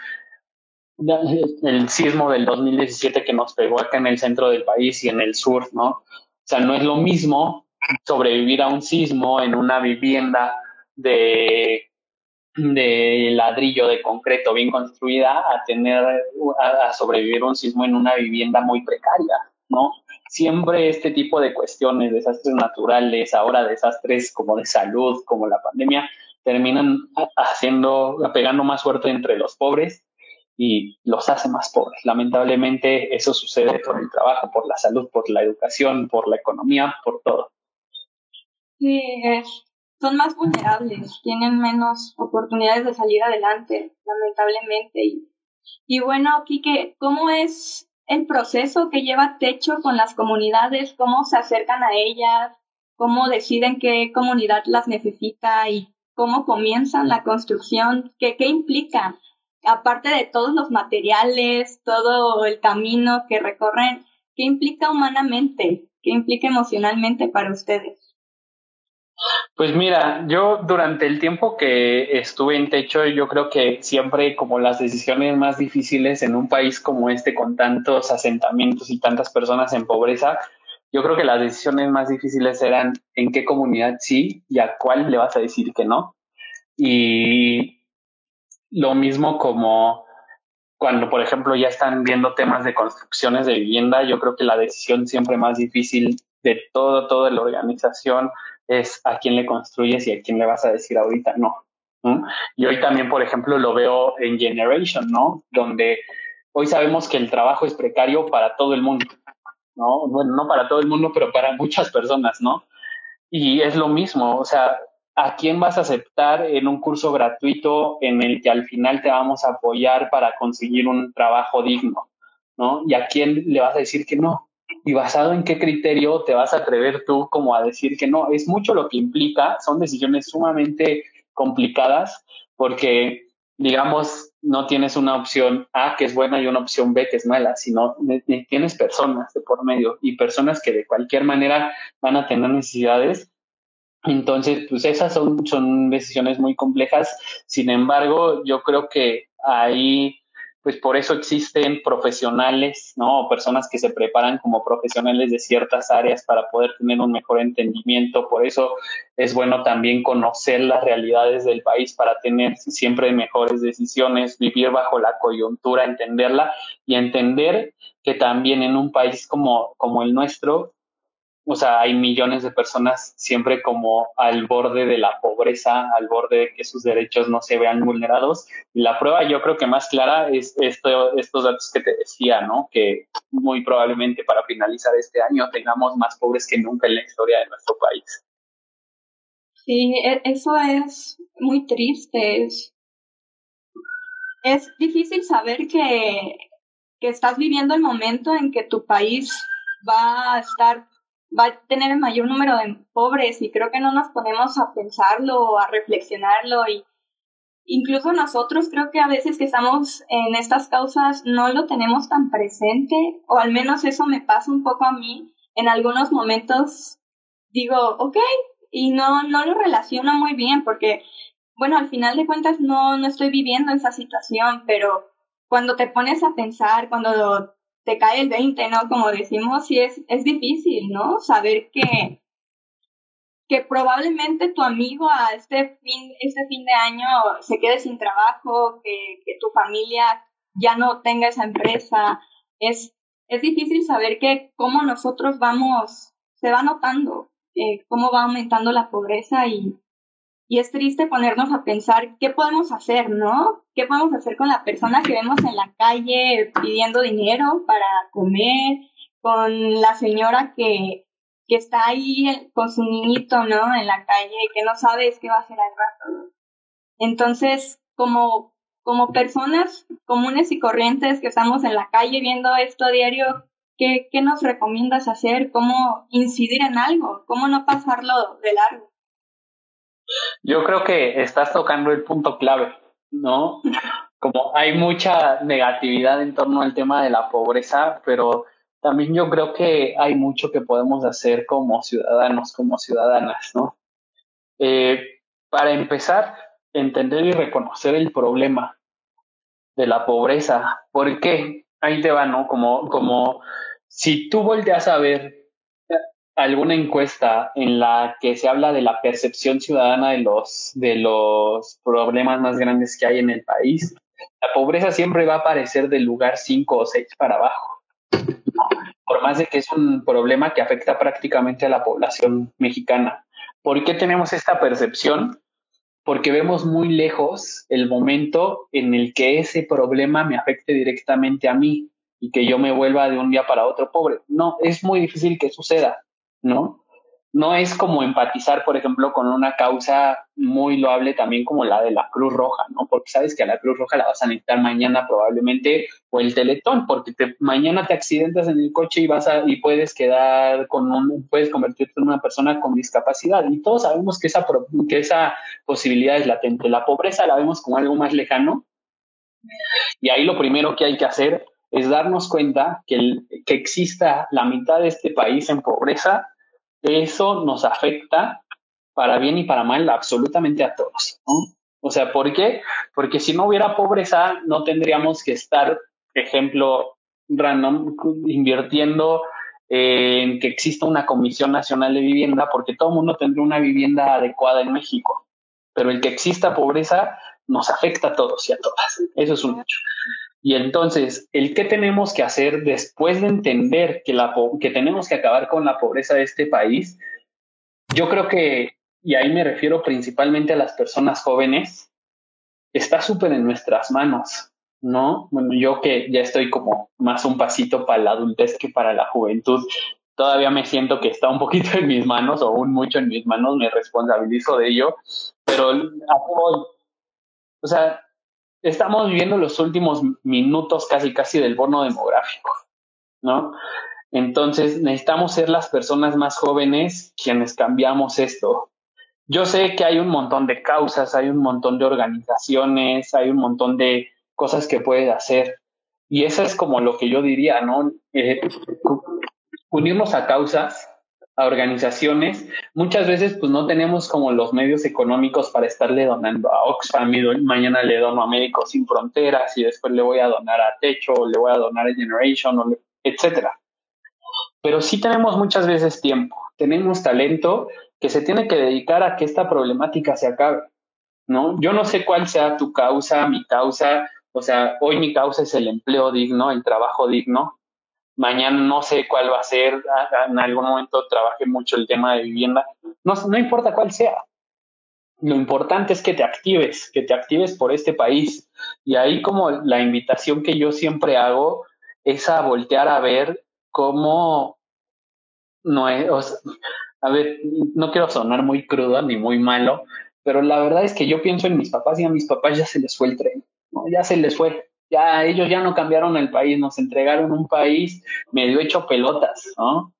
el sismo del 2017 que nos pegó acá en el centro del país y en el sur, ¿no? O sea, no es lo mismo sobrevivir a un sismo en una vivienda de de ladrillo de concreto bien construida a tener a, sobrevivir un sismo en una vivienda muy precaria, ¿no? Siempre este tipo de cuestiones, desastres naturales, ahora desastres como de salud, como la pandemia, terminan haciendo, pegando más fuerte entre los pobres y los hace más pobres. Lamentablemente eso sucede por el trabajo, por la salud, por la educación, por la economía, por todo. Sí, son más vulnerables, tienen menos oportunidades de salir adelante, lamentablemente. Y, y bueno, Kike, ¿cómo es el proceso que lleva Techo con las comunidades? ¿Cómo se acercan a ellas? ¿Cómo deciden qué comunidad las necesita? ¿Y cómo comienzan la construcción? ¿Qué, qué implica? Aparte de todos los materiales, todo el camino que recorren, ¿qué implica humanamente? ¿Qué implica emocionalmente para ustedes? Pues mira, yo durante el tiempo que estuve en techo, yo creo que siempre como las decisiones más difíciles en un país como este con tantos asentamientos y tantas personas en pobreza, yo creo que las decisiones más difíciles eran en qué comunidad sí y a cuál le vas a decir que no. Y lo mismo como cuando, por ejemplo, ya están viendo temas de construcciones de vivienda, yo creo que la decisión siempre más difícil de todo, toda la organización es a quién le construyes y a quién le vas a decir ahorita no. Y hoy también, por ejemplo, lo veo en Generation, ¿no? Donde hoy sabemos que el trabajo es precario para todo el mundo, ¿no? Bueno, no para todo el mundo, pero para muchas personas, ¿no? Y es lo mismo, o sea, ¿a quién vas a aceptar en un curso gratuito en el que al final te vamos a apoyar para conseguir un trabajo digno, ¿no? Y a quién le vas a decir que no y basado en qué criterio te vas a atrever tú como a decir que no. Es mucho lo que implica, son decisiones sumamente complicadas porque, digamos, no tienes una opción A que es buena y una opción B que es mala, sino tienes personas de por medio y personas que de cualquier manera van a tener necesidades. Entonces, pues esas son, son decisiones muy complejas. Sin embargo, yo creo que ahí pues por eso existen profesionales, ¿no? Personas que se preparan como profesionales de ciertas áreas para poder tener un mejor entendimiento. Por eso es bueno también conocer las realidades del país para tener siempre mejores decisiones, vivir bajo la coyuntura, entenderla y entender que también en un país como, como el nuestro, o sea, hay millones de personas siempre como al borde de la pobreza, al borde de que sus derechos no se vean vulnerados. La prueba yo creo que más clara es esto, estos datos que te decía, ¿no? Que muy probablemente para finalizar este año tengamos más pobres que nunca en la historia de nuestro país. Sí, e, eso es muy triste. Es, es difícil saber que, que estás viviendo el momento en que tu país va a estar va a tener el mayor número de pobres y creo que no nos ponemos a pensarlo a reflexionarlo y incluso nosotros creo que a veces que estamos en estas causas no lo tenemos tan presente o al menos eso me pasa un poco a mí. En algunos momentos digo ok y no no lo relaciono muy bien porque bueno al final de cuentas no no estoy viviendo esa situación pero cuando te pones a pensar cuando te cae el 20, ¿no? Como decimos, sí es, es difícil, ¿no? Saber que, que probablemente tu amigo a este fin, este fin de año se quede sin trabajo, que, que tu familia ya no tenga esa empresa. Es, es difícil saber que cómo nosotros vamos, se va notando, eh, cómo va aumentando la pobreza y, y es triste ponernos a pensar qué podemos hacer, ¿no? ¿Qué podemos hacer con la persona que vemos en la calle pidiendo dinero para comer? Con la señora que, que está ahí con su niñito, ¿no? En la calle, que no sabes qué va a hacer al rato. Entonces, como, como personas comunes y corrientes que estamos en la calle viendo esto a diario, ¿qué, qué nos recomiendas hacer? ¿Cómo incidir en algo? ¿Cómo no pasarlo de largo? Yo creo que estás tocando el punto clave, ¿no? Como hay mucha negatividad en torno al tema de la pobreza, pero también yo creo que hay mucho que podemos hacer como ciudadanos, como ciudadanas, ¿no? Eh, para empezar, entender y reconocer el problema de la pobreza. ¿Por qué? Ahí te va, ¿no? Como, como si tú volteas a ver alguna encuesta en la que se habla de la percepción ciudadana de los, de los problemas más grandes que hay en el país, la pobreza siempre va a aparecer del lugar 5 o 6 para abajo. Por más de que es un problema que afecta prácticamente a la población mexicana. ¿Por qué tenemos esta percepción? Porque vemos muy lejos el momento en el que ese problema me afecte directamente a mí y que yo me vuelva de un día para otro pobre. No, es muy difícil que suceda. ¿No? No es como empatizar, por ejemplo, con una causa muy loable también como la de la Cruz Roja, ¿no? Porque sabes que a la Cruz Roja la vas a necesitar mañana probablemente o el Teletón, porque te, mañana te accidentas en el coche y vas a, y puedes quedar con un, puedes convertirte en una persona con discapacidad. Y todos sabemos que esa, que esa posibilidad es latente. La pobreza la vemos como algo más lejano. Y ahí lo primero que hay que hacer es darnos cuenta que, que exista la mitad de este país en pobreza eso nos afecta para bien y para mal absolutamente a todos. O sea, ¿por qué? Porque si no hubiera pobreza, no tendríamos que estar, ejemplo, random, invirtiendo en que exista una Comisión Nacional de Vivienda, porque todo el mundo tendría una vivienda adecuada en México. Pero el que exista pobreza nos afecta a todos y a todas. Eso es un hecho. Y entonces, el que tenemos que hacer después de entender que, la, que tenemos que acabar con la pobreza de este país, yo creo que, y ahí me refiero principalmente a las personas jóvenes, está súper en nuestras manos, ¿no? Bueno, yo que ya estoy como más un pasito para la adultez que para la juventud, todavía me siento que está un poquito en mis manos o aún mucho en mis manos, me responsabilizo de ello, pero o sea, estamos viviendo los últimos minutos casi casi del bono demográfico, ¿no? Entonces necesitamos ser las personas más jóvenes quienes cambiamos esto. yo sé que hay un montón de causas, hay un montón de organizaciones, hay un montón de cosas que puedes hacer. Y eso es como lo que yo diría, ¿no? Eh, unirnos a causas, a organizaciones. Muchas veces pues no tenemos como los medios económicos para estarle donando a Oxfam y mañana le dono a Médicos Sin Fronteras y después le voy a donar a Techo o le voy a donar a Generation, o etcétera. Pero sí tenemos muchas veces tiempo, tenemos talento que se tiene que dedicar a que esta problemática se acabe, ¿no? Yo no sé cuál sea tu causa, mi causa, o sea, hoy mi causa es el empleo digno, el trabajo digno. Mañana no sé cuál va a ser, en algún momento trabajé mucho el tema de vivienda. No, no importa cuál sea. Lo importante es que te actives, que te actives por este país. Y ahí como la invitación que yo siempre hago es a voltear a ver cómo no es, a ver, no quiero sonar muy crudo ni muy malo, pero la verdad es que yo pienso en mis papás y a mis papás ya se les fue el tren, ya se les fue, ya ellos ya no cambiaron el país, nos entregaron un país medio hecho pelotas, ¿no?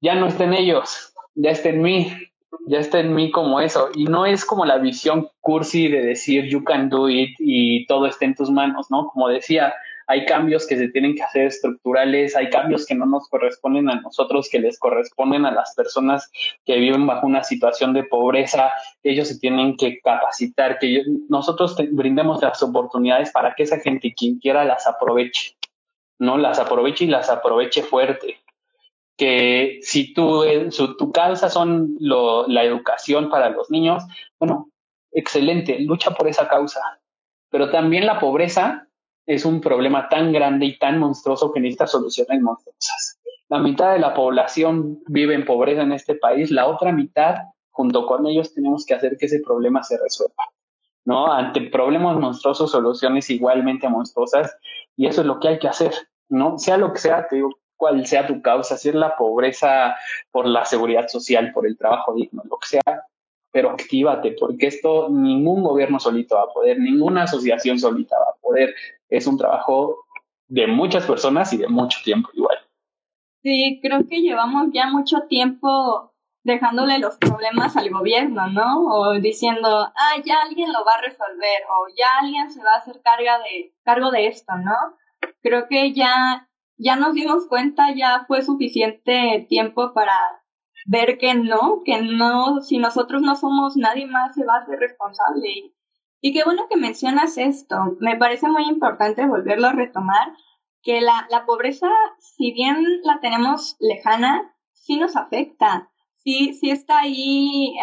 Ya no está en ellos, ya está en mí, ya está en mí como eso. Y no es como la visión cursi de decir you can do it y todo está en tus manos, ¿no? Como decía, hay cambios que se tienen que hacer estructurales, hay cambios que no nos corresponden a nosotros, que les corresponden a las personas que viven bajo una situación de pobreza, ellos se tienen que capacitar, que nosotros brindemos las oportunidades para que esa gente, quien quiera, las aproveche, ¿no? Las aproveche y las aproveche fuerte que si tu causa son la educación para los niños, bueno, excelente, lucha por esa causa. Pero también la pobreza es un problema tan grande y tan monstruoso que necesita soluciones monstruosas. La mitad de la población vive en pobreza en este país, la otra mitad, junto con ellos, tenemos que hacer que ese problema se resuelva. ¿no? Ante problemas monstruosos, soluciones igualmente monstruosas, y eso es lo que hay que hacer, ¿no? Sea lo que sea, te digo, cuál sea tu causa, si es la pobreza por la seguridad social, por el trabajo digno, lo que sea, pero actívate, porque esto ningún gobierno solito va a poder, ninguna asociación solita va a poder, es un trabajo de muchas personas y de mucho tiempo igual. Sí, creo que llevamos ya mucho tiempo dejándole los problemas al gobierno, ¿no? O diciendo, ah, ya alguien lo va a resolver, o ya alguien se va a hacer de, cargo de esto, ¿no? Creo que ya, ya nos dimos cuenta, ya fue suficiente tiempo para ver que no, que no, si nosotros no somos, nadie más se va a hacer responsable. Y qué bueno que mencionas esto. Me parece muy importante volverlo a retomar, que la, la pobreza, si bien la tenemos lejana, sí nos afecta, sí, sí está ahí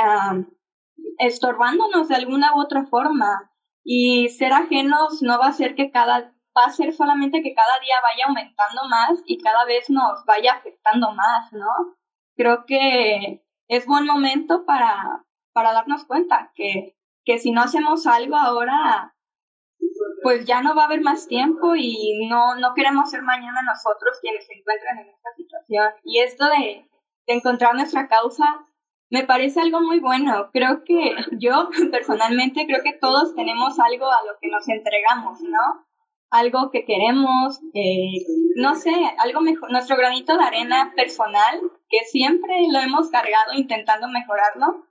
estorbándonos de alguna u otra forma. Y ser ajenos no va a ser que cada, va a ser solamente que cada día vaya aumentando más y cada vez nos vaya afectando más, ¿no? Creo que es buen momento para, para darnos cuenta que que si no hacemos algo ahora, pues ya no va a haber más tiempo y no, no queremos ser mañana nosotros quienes se encuentran en esta situación. Y esto de, encontrar nuestra causa me parece algo muy bueno. Creo que yo personalmente creo que todos tenemos algo a lo que nos entregamos, ¿no? Algo que queremos, eh, no sé, algo mejor, nuestro granito de arena personal, que siempre lo hemos cargado intentando mejorarlo,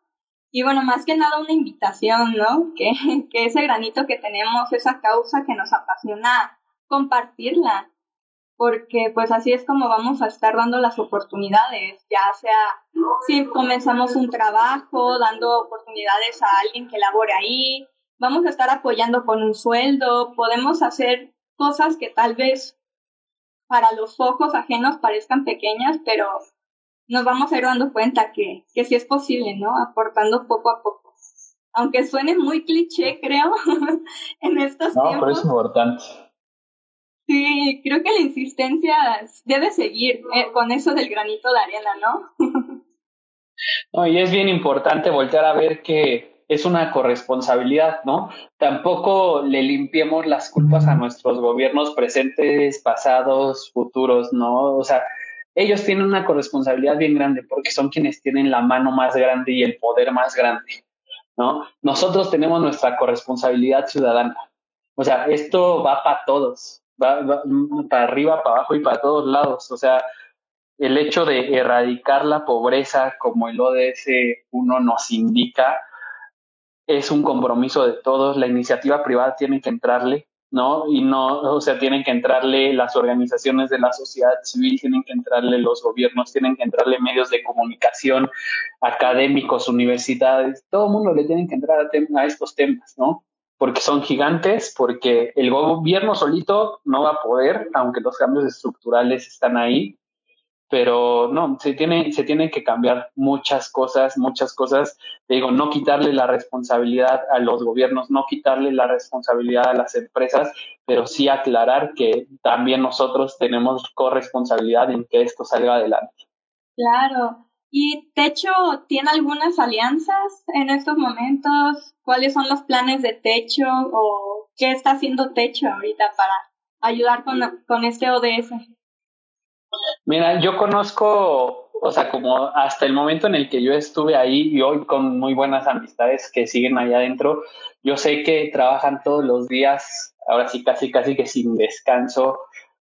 y bueno, más que nada una invitación, ¿no? Que, que ese granito que tenemos, esa causa que nos apasiona, compartirla, porque pues así es como vamos a estar dando las oportunidades, ya sea si comenzamos un trabajo, dando oportunidades a alguien que labore ahí, vamos a estar apoyando con un sueldo, podemos hacer cosas que tal vez para los ojos ajenos parezcan pequeñas, pero nos vamos a ir dando cuenta que, que sí es posible, ¿no? Aportando poco a poco. Aunque suene muy cliché, creo, en estos no, tiempos. No, pero es importante. Sí, creo que la insistencia debe seguir eh, con eso del granito de arena, ¿no? no, y es bien importante voltear a ver que es una corresponsabilidad, ¿no? Tampoco le limpiemos las culpas a nuestros gobiernos presentes, pasados, futuros, ¿no? O sea, ellos tienen una corresponsabilidad bien grande porque son quienes tienen la mano más grande y el poder más grande, ¿no? Nosotros tenemos nuestra corresponsabilidad ciudadana. O sea, esto va para todos, va, para arriba, para abajo y para todos lados. O sea, el hecho de erradicar la pobreza como el ODS 1 nos indica es un compromiso de todos, la iniciativa privada tiene que entrarle, ¿no? Y no, o sea, tienen que entrarle las organizaciones de la sociedad civil, tienen que entrarle los gobiernos, tienen que entrarle medios de comunicación, académicos, universidades, todo el mundo le tiene que entrar a, a estos temas, ¿no? Porque son gigantes, porque el gobierno solito no va a poder, aunque los cambios estructurales están ahí, pero no, se tiene, se tienen que cambiar muchas cosas, muchas cosas. Te digo, no quitarle la responsabilidad a los gobiernos, no quitarle la responsabilidad a las empresas, pero sí aclarar que también nosotros tenemos corresponsabilidad en que esto salga adelante. Claro. ¿Y Techo tiene algunas alianzas en estos momentos? ¿Cuáles son los planes de Techo o qué está haciendo Techo ahorita para ayudar con, con este ODS? Mira, yo conozco, o sea, como hasta el momento en el que yo estuve ahí y hoy con muy buenas amistades que siguen allá adentro, yo sé que trabajan todos los días, ahora sí casi casi que sin descanso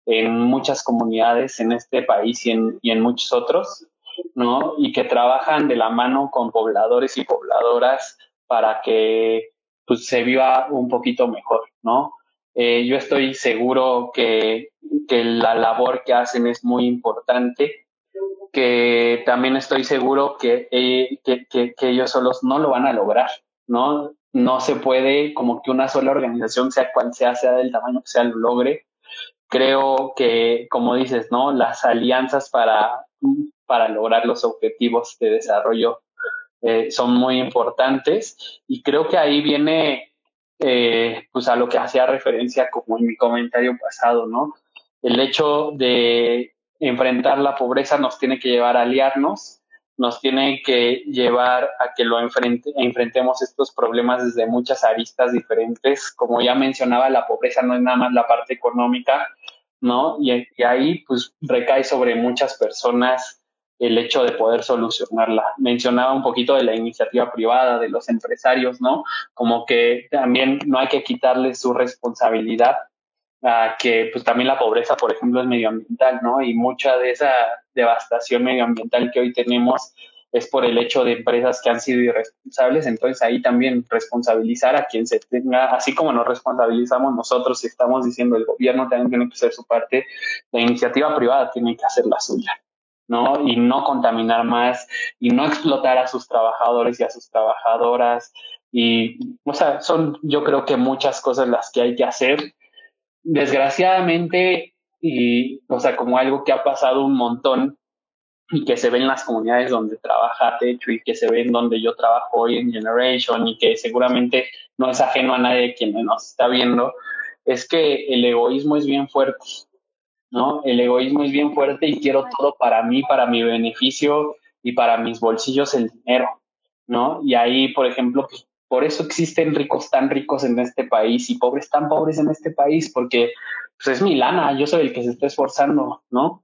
en muchas comunidades en este país y en, y en muchos otros, ¿no? Y que trabajan de la mano con pobladores y pobladoras para que pues, se viva un poquito mejor, ¿no? Eh, yo estoy seguro que, que la labor que hacen es muy importante, que también estoy seguro que, eh, que, que, ellos solos no lo van a lograr, ¿no? No se puede como que una sola organización, sea cual sea, sea del tamaño que sea, lo logre. Creo que, como dices, ¿no? Las alianzas para, para lograr los objetivos de desarrollo eh, son muy importantes y creo que ahí viene eh, pues a lo que hacía referencia como en mi comentario pasado, ¿no? El hecho de enfrentar la pobreza nos tiene que llevar a aliarnos, nos tiene que llevar a que lo enfrente, enfrentemos estos problemas desde muchas aristas diferentes. Como ya mencionaba, la pobreza no es nada más la parte económica, ¿no? Y, y ahí pues recae sobre muchas personas el hecho de poder solucionarla. Mencionaba un poquito de la iniciativa privada, de los empresarios, ¿no? Como que también no hay que quitarle su responsabilidad a que pues también la pobreza, por ejemplo, es medioambiental, ¿no? Y mucha de esa devastación medioambiental que hoy tenemos es por el hecho de empresas que han sido irresponsables, entonces ahí también responsabilizar a quien se tenga, así como nos responsabilizamos nosotros y estamos diciendo el gobierno también tiene que hacer su parte, la iniciativa privada tiene que hacer la suya. ¿No? Y no contaminar más y no explotar a sus trabajadores y a sus trabajadoras. Y, o sea, son yo creo que muchas cosas las que hay que hacer. Desgraciadamente, y, o sea, como algo que ha pasado un montón y que se ve en las comunidades donde trabaja Techo y que se ve en donde yo trabajo hoy en Generation y que seguramente no es ajeno a nadie quien nos está viendo, es que el egoísmo es bien fuerte ¿no? El egoísmo es bien fuerte y quiero todo para mí, para mi beneficio y para mis bolsillos el dinero, ¿no? Y ahí, por ejemplo, pues, por eso existen ricos tan ricos en este país y pobres tan pobres en este país, porque pues es mi lana, yo soy el que se está esforzando, ¿no?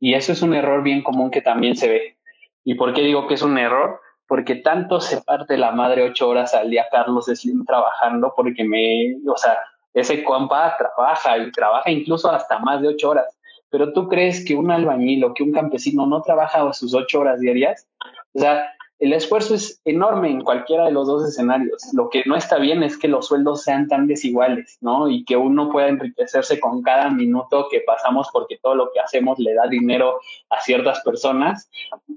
Y eso es un error bien común que también se ve. ¿Y por qué digo que es un error? Porque tanto se parte la madre ocho horas al día Carlos Slim trabajando porque me, o sea, ese compa trabaja y trabaja incluso hasta más de ocho horas. Pero tú crees que un albañil o que un campesino no trabaja sus ocho horas diarias? O sea, el esfuerzo es enorme en cualquiera de los dos escenarios. Lo que no está bien es que los sueldos sean tan desiguales, ¿no? Y que uno pueda enriquecerse con cada minuto que pasamos porque todo lo que hacemos le da dinero a ciertas personas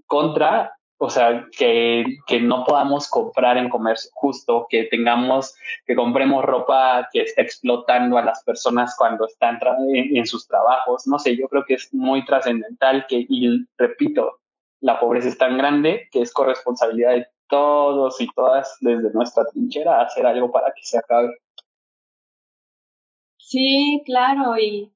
contra o sea, que, que, no podamos comprar en comercio justo, que tengamos, que compremos ropa que está explotando a las personas cuando están en, en, sus trabajos. No sé, yo creo que es muy trascendental que, y repito, la pobreza es tan grande que es corresponsabilidad de todos y todas desde nuestra trinchera hacer algo para que se acabe. Sí, claro, y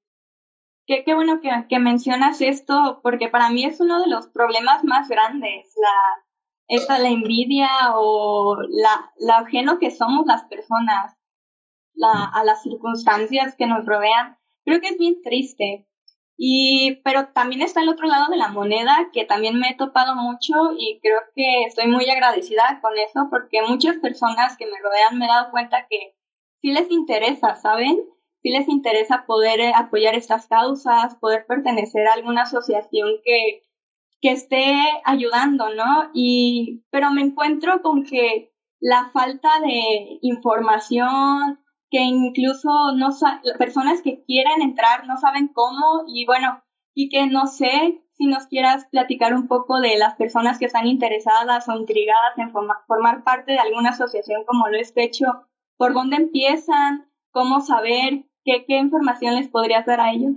Qué, qué bueno que, que, mencionas esto, porque para mí es uno de los problemas más grandes, la, esta, la envidia o la, la ajeno que somos las personas a las circunstancias que nos rodean. Creo que es bien triste. Y, pero también está el otro lado de la moneda, que también me he topado mucho y creo que estoy muy agradecida con eso, porque muchas personas que me rodean me he dado cuenta que sí les interesa, ¿saben? Si les interesa poder eh, apoyar estas causas, poder pertenecer a alguna asociación que que esté ayudando, ¿no? Y, pero me encuentro con que la falta de información, que incluso no personas que quieren entrar no saben cómo y bueno, y que no sé si nos quieras platicar un poco de las personas que están interesadas o intrigadas en formar parte de alguna asociación como lo es Pecho, por dónde empiezan, cómo saber, qué, información les podrías dar a ellos.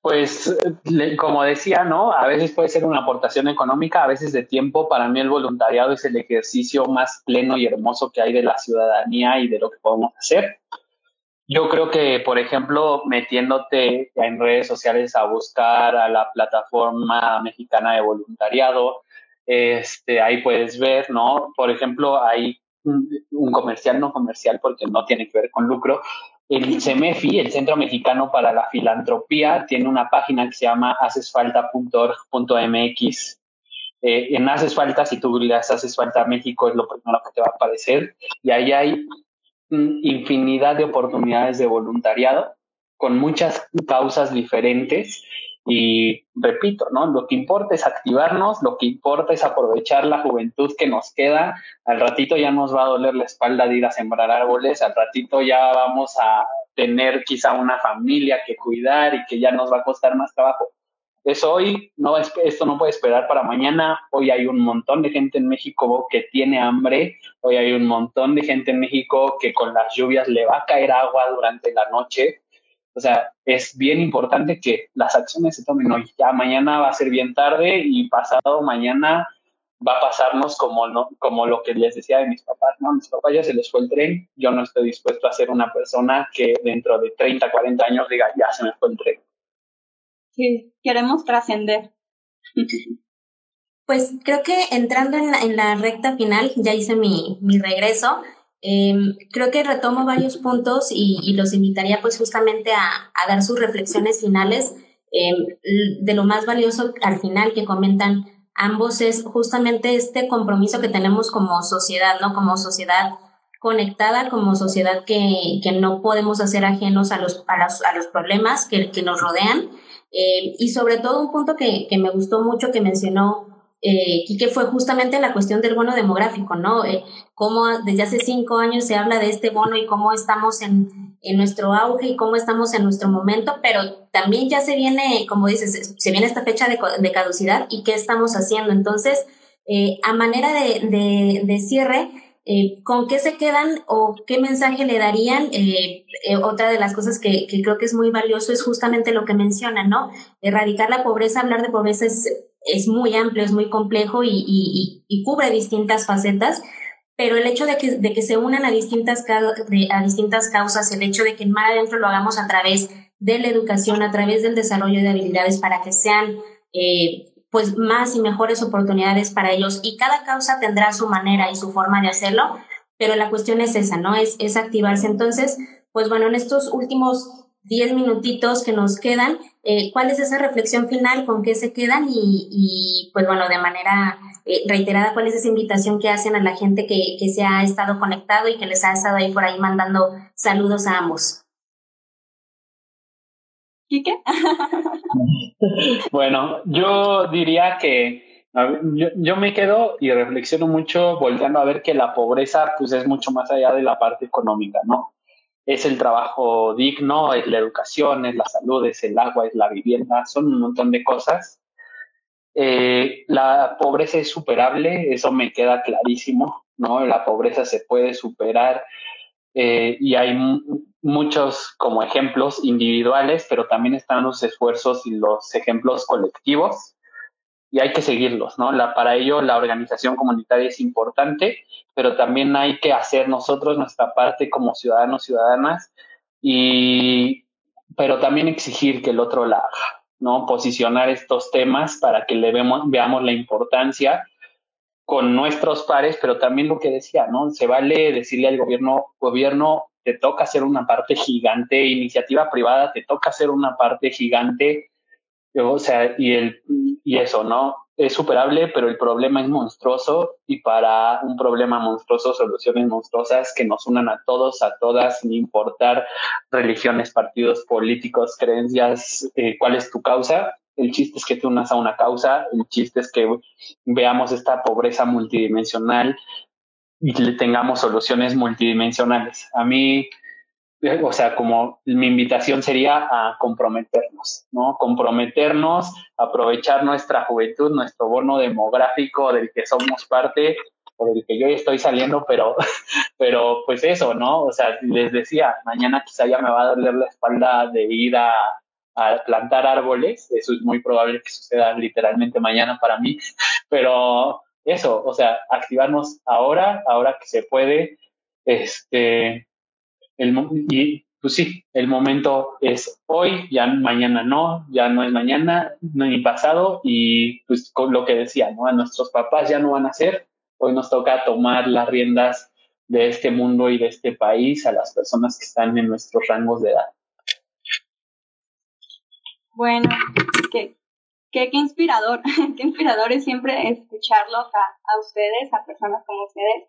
Pues, como decía, ¿no? A veces puede ser una aportación económica, a veces de tiempo. Para mí el voluntariado es el ejercicio más pleno y hermoso que hay de la ciudadanía y de lo que podemos hacer. Yo creo que, por ejemplo, metiéndote en redes sociales a buscar a la plataforma mexicana de voluntariado, este, ahí puedes ver, ¿no? Por ejemplo, hay un comercial, no comercial porque no tiene que ver con lucro, el CEMEFI, el Centro Mexicano para la Filantropía, tiene una página que se llama hacesfalta.org.mx. Eh, en Haces Falta, si tú le Haces Falta México, es lo primero que te va a aparecer. Y ahí hay infinidad de oportunidades de voluntariado con muchas causas diferentes y repito, ¿no? Lo que importa es activarnos, lo que importa es aprovechar la juventud que nos queda. Al ratito ya nos va a doler la espalda de ir a sembrar árboles, al ratito ya vamos a tener quizá una familia que cuidar y que ya nos va a costar más trabajo. Es hoy, no, esto no puede esperar para mañana. Hoy hay un montón de gente en México que tiene hambre. Hoy hay un montón de gente en México que con las lluvias le va a caer agua durante la noche. O sea, es bien importante que las acciones se tomen hoy. Ya mañana va a ser bien tarde y pasado mañana va a pasarnos como, no, como lo que les decía de mis papás, ¿no? mis papás ya se les fue el tren, yo no estoy dispuesto a ser una persona que dentro de 30, 40 años diga, ya se me fue el tren. Sí, queremos trascender. Pues creo que entrando en la, en la recta final, ya hice mi, mi regreso, Em, creo que retomo varios puntos y, los invitaría pues justamente a, dar sus reflexiones finales. Em, de lo más valioso al final que comentan ambos es justamente este compromiso que tenemos como sociedad, ¿no? Como sociedad conectada, como sociedad que, que no podemos hacer ajenos a los, a los, problemas que, que nos rodean. Em, y sobre todo un punto que, que me gustó mucho que mencionó eh, que fue justamente la cuestión del bono demográfico, ¿no? Eh, cómo desde hace cinco años se habla de este bono y cómo estamos en, en, nuestro auge y cómo estamos en nuestro momento, pero también ya se viene, como dices, se viene esta fecha de, de caducidad y qué estamos haciendo. Entonces, eh, a manera de, de, de cierre, eh, ¿Con qué se quedan o qué mensaje le darían? Eh, eh, otra de las cosas que, que, creo que es muy valioso es justamente lo que mencionan, ¿no? Erradicar la pobreza, hablar de pobreza es, es muy amplio, es muy complejo y, y, cubre distintas facetas, pero el hecho de que, de que se unan a distintas, a distintas causas, el hecho de que en Mar Adentro lo hagamos a través de la educación, a través del desarrollo de habilidades para que sean pues más y mejores oportunidades para ellos y cada causa tendrá su manera y su forma de hacerlo, pero la cuestión es esa, ¿no? Es, es activarse. Entonces, pues bueno, en estos últimos 10 minutitos que nos quedan, eh, ¿cuál es esa reflexión final? ¿Con qué se quedan? Y, y pues bueno, de manera eh, reiterada, ¿cuál es esa invitación que hacen a la gente que, que se ha estado conectado y que les ha estado ahí por ahí mandando saludos a ambos? ¿Quique? bueno, yo diría que yo, me quedo y reflexiono mucho volviendo a ver que la pobreza pues es mucho más allá de la parte económica, ¿no? Es el trabajo digno, es la educación, es la salud, es el agua, es la vivienda, son un montón de cosas. Eh, la pobreza es superable, eso me queda clarísimo, ¿no? La pobreza se puede superar eh, y hay muchos como ejemplos individuales, pero también están los esfuerzos y los ejemplos colectivos y hay que seguirlos, ¿no? La, para ello la organización comunitaria es importante, pero también hay que hacer nosotros nuestra parte como ciudadanos, ciudadanas, y, pero también exigir que el otro la haga, ¿no? Posicionar estos temas para que le vemos, veamos la importancia con nuestros pares, pero también lo que decía, ¿no? Se vale decirle al gobierno, gobierno, te toca hacer una parte gigante, iniciativa privada, te toca hacer una parte gigante, o sea, y, el, y eso, ¿no? Es superable, pero el problema es monstruoso y para un problema monstruoso, soluciones monstruosas que nos unan a todos, a todas, sin importar religiones, partidos políticos, creencias, eh, cuál es tu causa, El chiste es que te unas a una causa, el chiste es que veamos esta pobreza multidimensional y le tengamos soluciones multidimensionales. A mí, o sea, como mi invitación sería a comprometernos, ¿no? Comprometernos, aprovechar nuestra juventud, nuestro bono demográfico del que somos parte o del que yo estoy saliendo, pero, pero pues eso, ¿no? O sea, les decía, mañana quizá ya me va a doler la espalda de ir a, a plantar árboles, eso es muy probable que suceda literalmente mañana para mí, pero eso, o sea, activarnos ahora, ahora que se puede, este, el, y pues sí, el momento es hoy, ya mañana no, ya no es mañana, ni pasado, y pues con lo que decía, ¿no? A nuestros papás ya no van a ser, hoy nos toca tomar las riendas de este mundo y de este país a las personas que están en nuestros rangos de edad. Bueno, qué, qué, inspirador, qué inspirador es siempre escucharlos a, a ustedes, a personas como ustedes.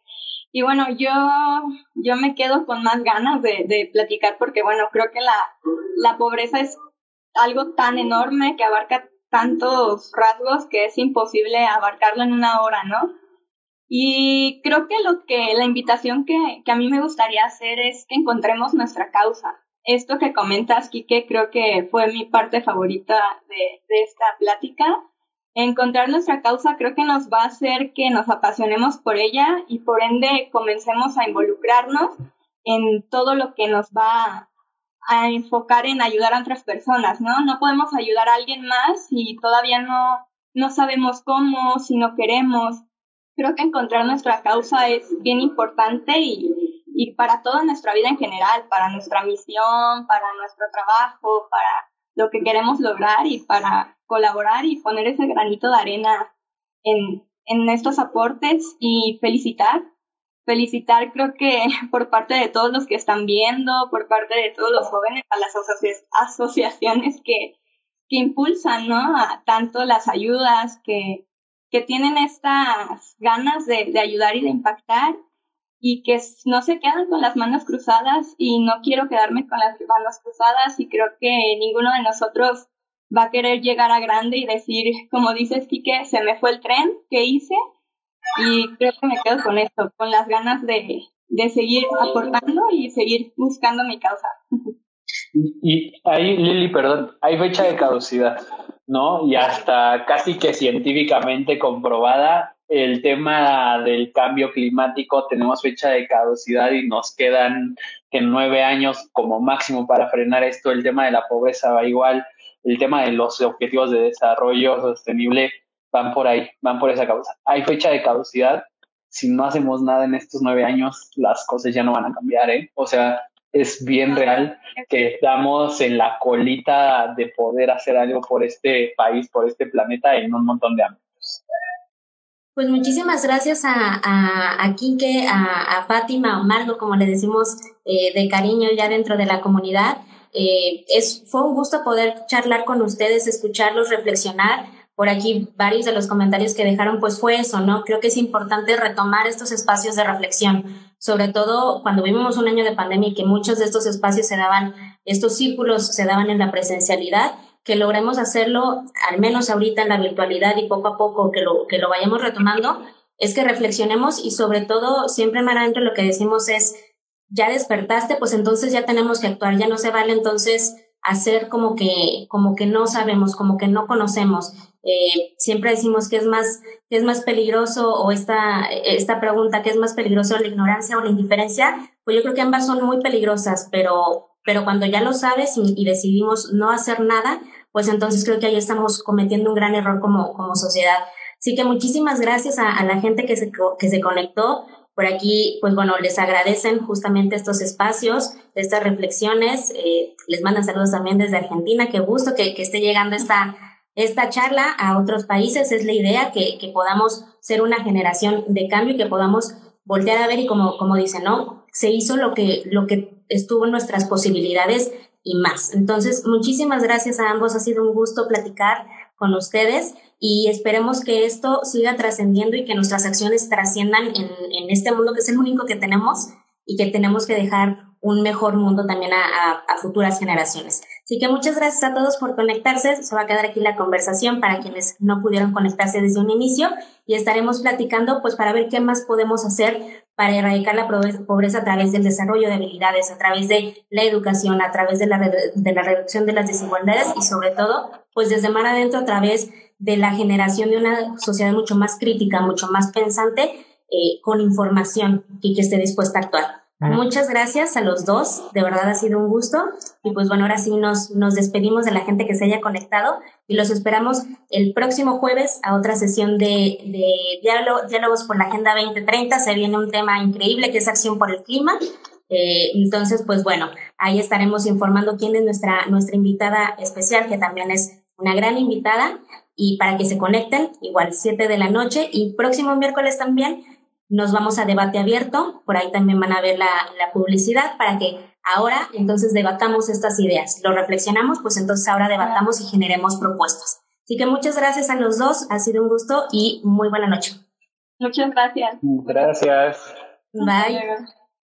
Y bueno, yo, yo me quedo con más ganas de, de platicar porque, bueno, creo que la, la pobreza es algo tan enorme que abarca tantos rasgos que es imposible abarcarlo en una hora, ¿no? Y creo que lo que la invitación que, que a mí me gustaría hacer es que encontremos nuestra causa. Esto que comentas, Kike, creo que fue mi parte favorita de, de esta plática. Encontrar nuestra causa creo que nos va a hacer que nos apasionemos por ella y por ende comencemos a involucrarnos en todo lo que nos va a enfocar en ayudar a otras personas, ¿no? No podemos ayudar a alguien más si todavía no, no sabemos cómo, si no queremos creo que encontrar nuestra causa es bien importante y, y para toda nuestra vida en general, para nuestra misión, para nuestro trabajo, para lo que queremos lograr y para colaborar y poner ese granito de arena en, en estos aportes y felicitar. Felicitar creo que por parte de todos los que están viendo, por parte de todos los jóvenes, a las asociaciones que, que impulsan, ¿no? A tanto las ayudas, que, que tienen estas ganas de, de, ayudar y de impactar y que no se quedan con las manos cruzadas y no quiero quedarme con las manos cruzadas y creo que ninguno de nosotros va a querer llegar a grande y decir, como dices, Kike, se me fue el tren que hice y creo que me quedo con esto, con las ganas de, de seguir aportando y seguir buscando mi causa. Y ahí, Lili, perdón, hay fecha de caducidad. ¿no? Y hasta casi que científicamente comprobada, el tema del cambio climático tenemos fecha de caducidad y nos quedan que nueve años como máximo para frenar esto. El tema de la pobreza va igual, el tema de los objetivos de desarrollo sostenible van por ahí, van por esa causa. Hay fecha de caducidad. Si no hacemos nada en estos nueve años, las cosas ya no van a cambiar, ¿eh? O sea, es bien real que estamos en la colita de poder hacer algo por este país, por este planeta en un montón de ámbitos. Pues muchísimas gracias a, a, a Quique, a, a Fátima o Margo, como le decimos eh, de cariño ya dentro de la comunidad. Eh, es, fue un gusto poder charlar con ustedes, escucharlos, reflexionar por aquí varios de los comentarios que dejaron, pues fue eso, ¿no? Creo que es importante retomar estos espacios de reflexión, sobre todo cuando vivimos un año de pandemia y que muchos de estos espacios se daban, estos círculos se daban en la presencialidad, que logremos hacerlo, al menos ahorita en la virtualidad y poco a poco que lo, que lo vayamos retomando, es que reflexionemos y sobre todo siempre más adentro lo que decimos es, ya despertaste, pues entonces ya tenemos que actuar, ya no se vale entonces hacer como que, como que no sabemos, como que no conocemos. Eh, siempre decimos que es más, que es más peligroso o esta, esta pregunta, ¿qué es más peligroso, la ignorancia o la indiferencia? Pues yo creo que ambas son muy peligrosas, pero, pero cuando ya lo sabes y, decidimos no hacer nada, pues entonces creo que ahí estamos cometiendo un gran error como, como sociedad. Así que muchísimas gracias a, la gente que se, que se conectó. Por aquí, pues bueno, les agradecen justamente estos espacios, estas reflexiones. Eh, les mandan saludos también desde Argentina. Qué gusto que, que esté llegando esta, esta charla a otros países. Es la idea que, que, podamos ser una generación de cambio y que podamos voltear a ver y como, como dicen, ¿no? Se hizo lo que, lo que estuvo en nuestras posibilidades y más. Entonces, muchísimas gracias a ambos. Ha sido un gusto platicar con ustedes y esperemos que esto siga trascendiendo y que nuestras acciones trasciendan en, en, este mundo que es el único que tenemos y que tenemos que dejar un mejor mundo también a, a, a futuras generaciones. Así que muchas gracias a todos por conectarse. Se va a quedar aquí la conversación para quienes no pudieron conectarse desde un inicio y estaremos platicando pues para ver qué más podemos hacer para erradicar la pobreza a través del desarrollo de habilidades, a través de la educación, a través de la, de reducción de las desigualdades y sobre todo pues desde mar adentro a través de la generación de una sociedad mucho más crítica, mucho más pensante, eh, con información y que esté dispuesta a actuar. Muchas gracias a los dos, de verdad ha sido un gusto. Y pues bueno, ahora sí nos, nos despedimos de la gente que se haya conectado y los esperamos el próximo jueves a otra sesión de, de diálogos por la Agenda 2030. Se viene un tema increíble que es acción por el clima. Eh, entonces, pues bueno, ahí estaremos informando quién es nuestra, nuestra invitada especial, que también es una gran invitada. Y para que se conecten, igual 7 de la noche y próximo miércoles también nos vamos a debate abierto, por ahí también van a ver la, publicidad para que ahora entonces debatamos estas ideas. Lo reflexionamos, pues entonces ahora debatamos y generemos propuestas. Así que muchas gracias a los dos, ha sido un gusto y muy buena noche. Muchas gracias. Gracias. Bye.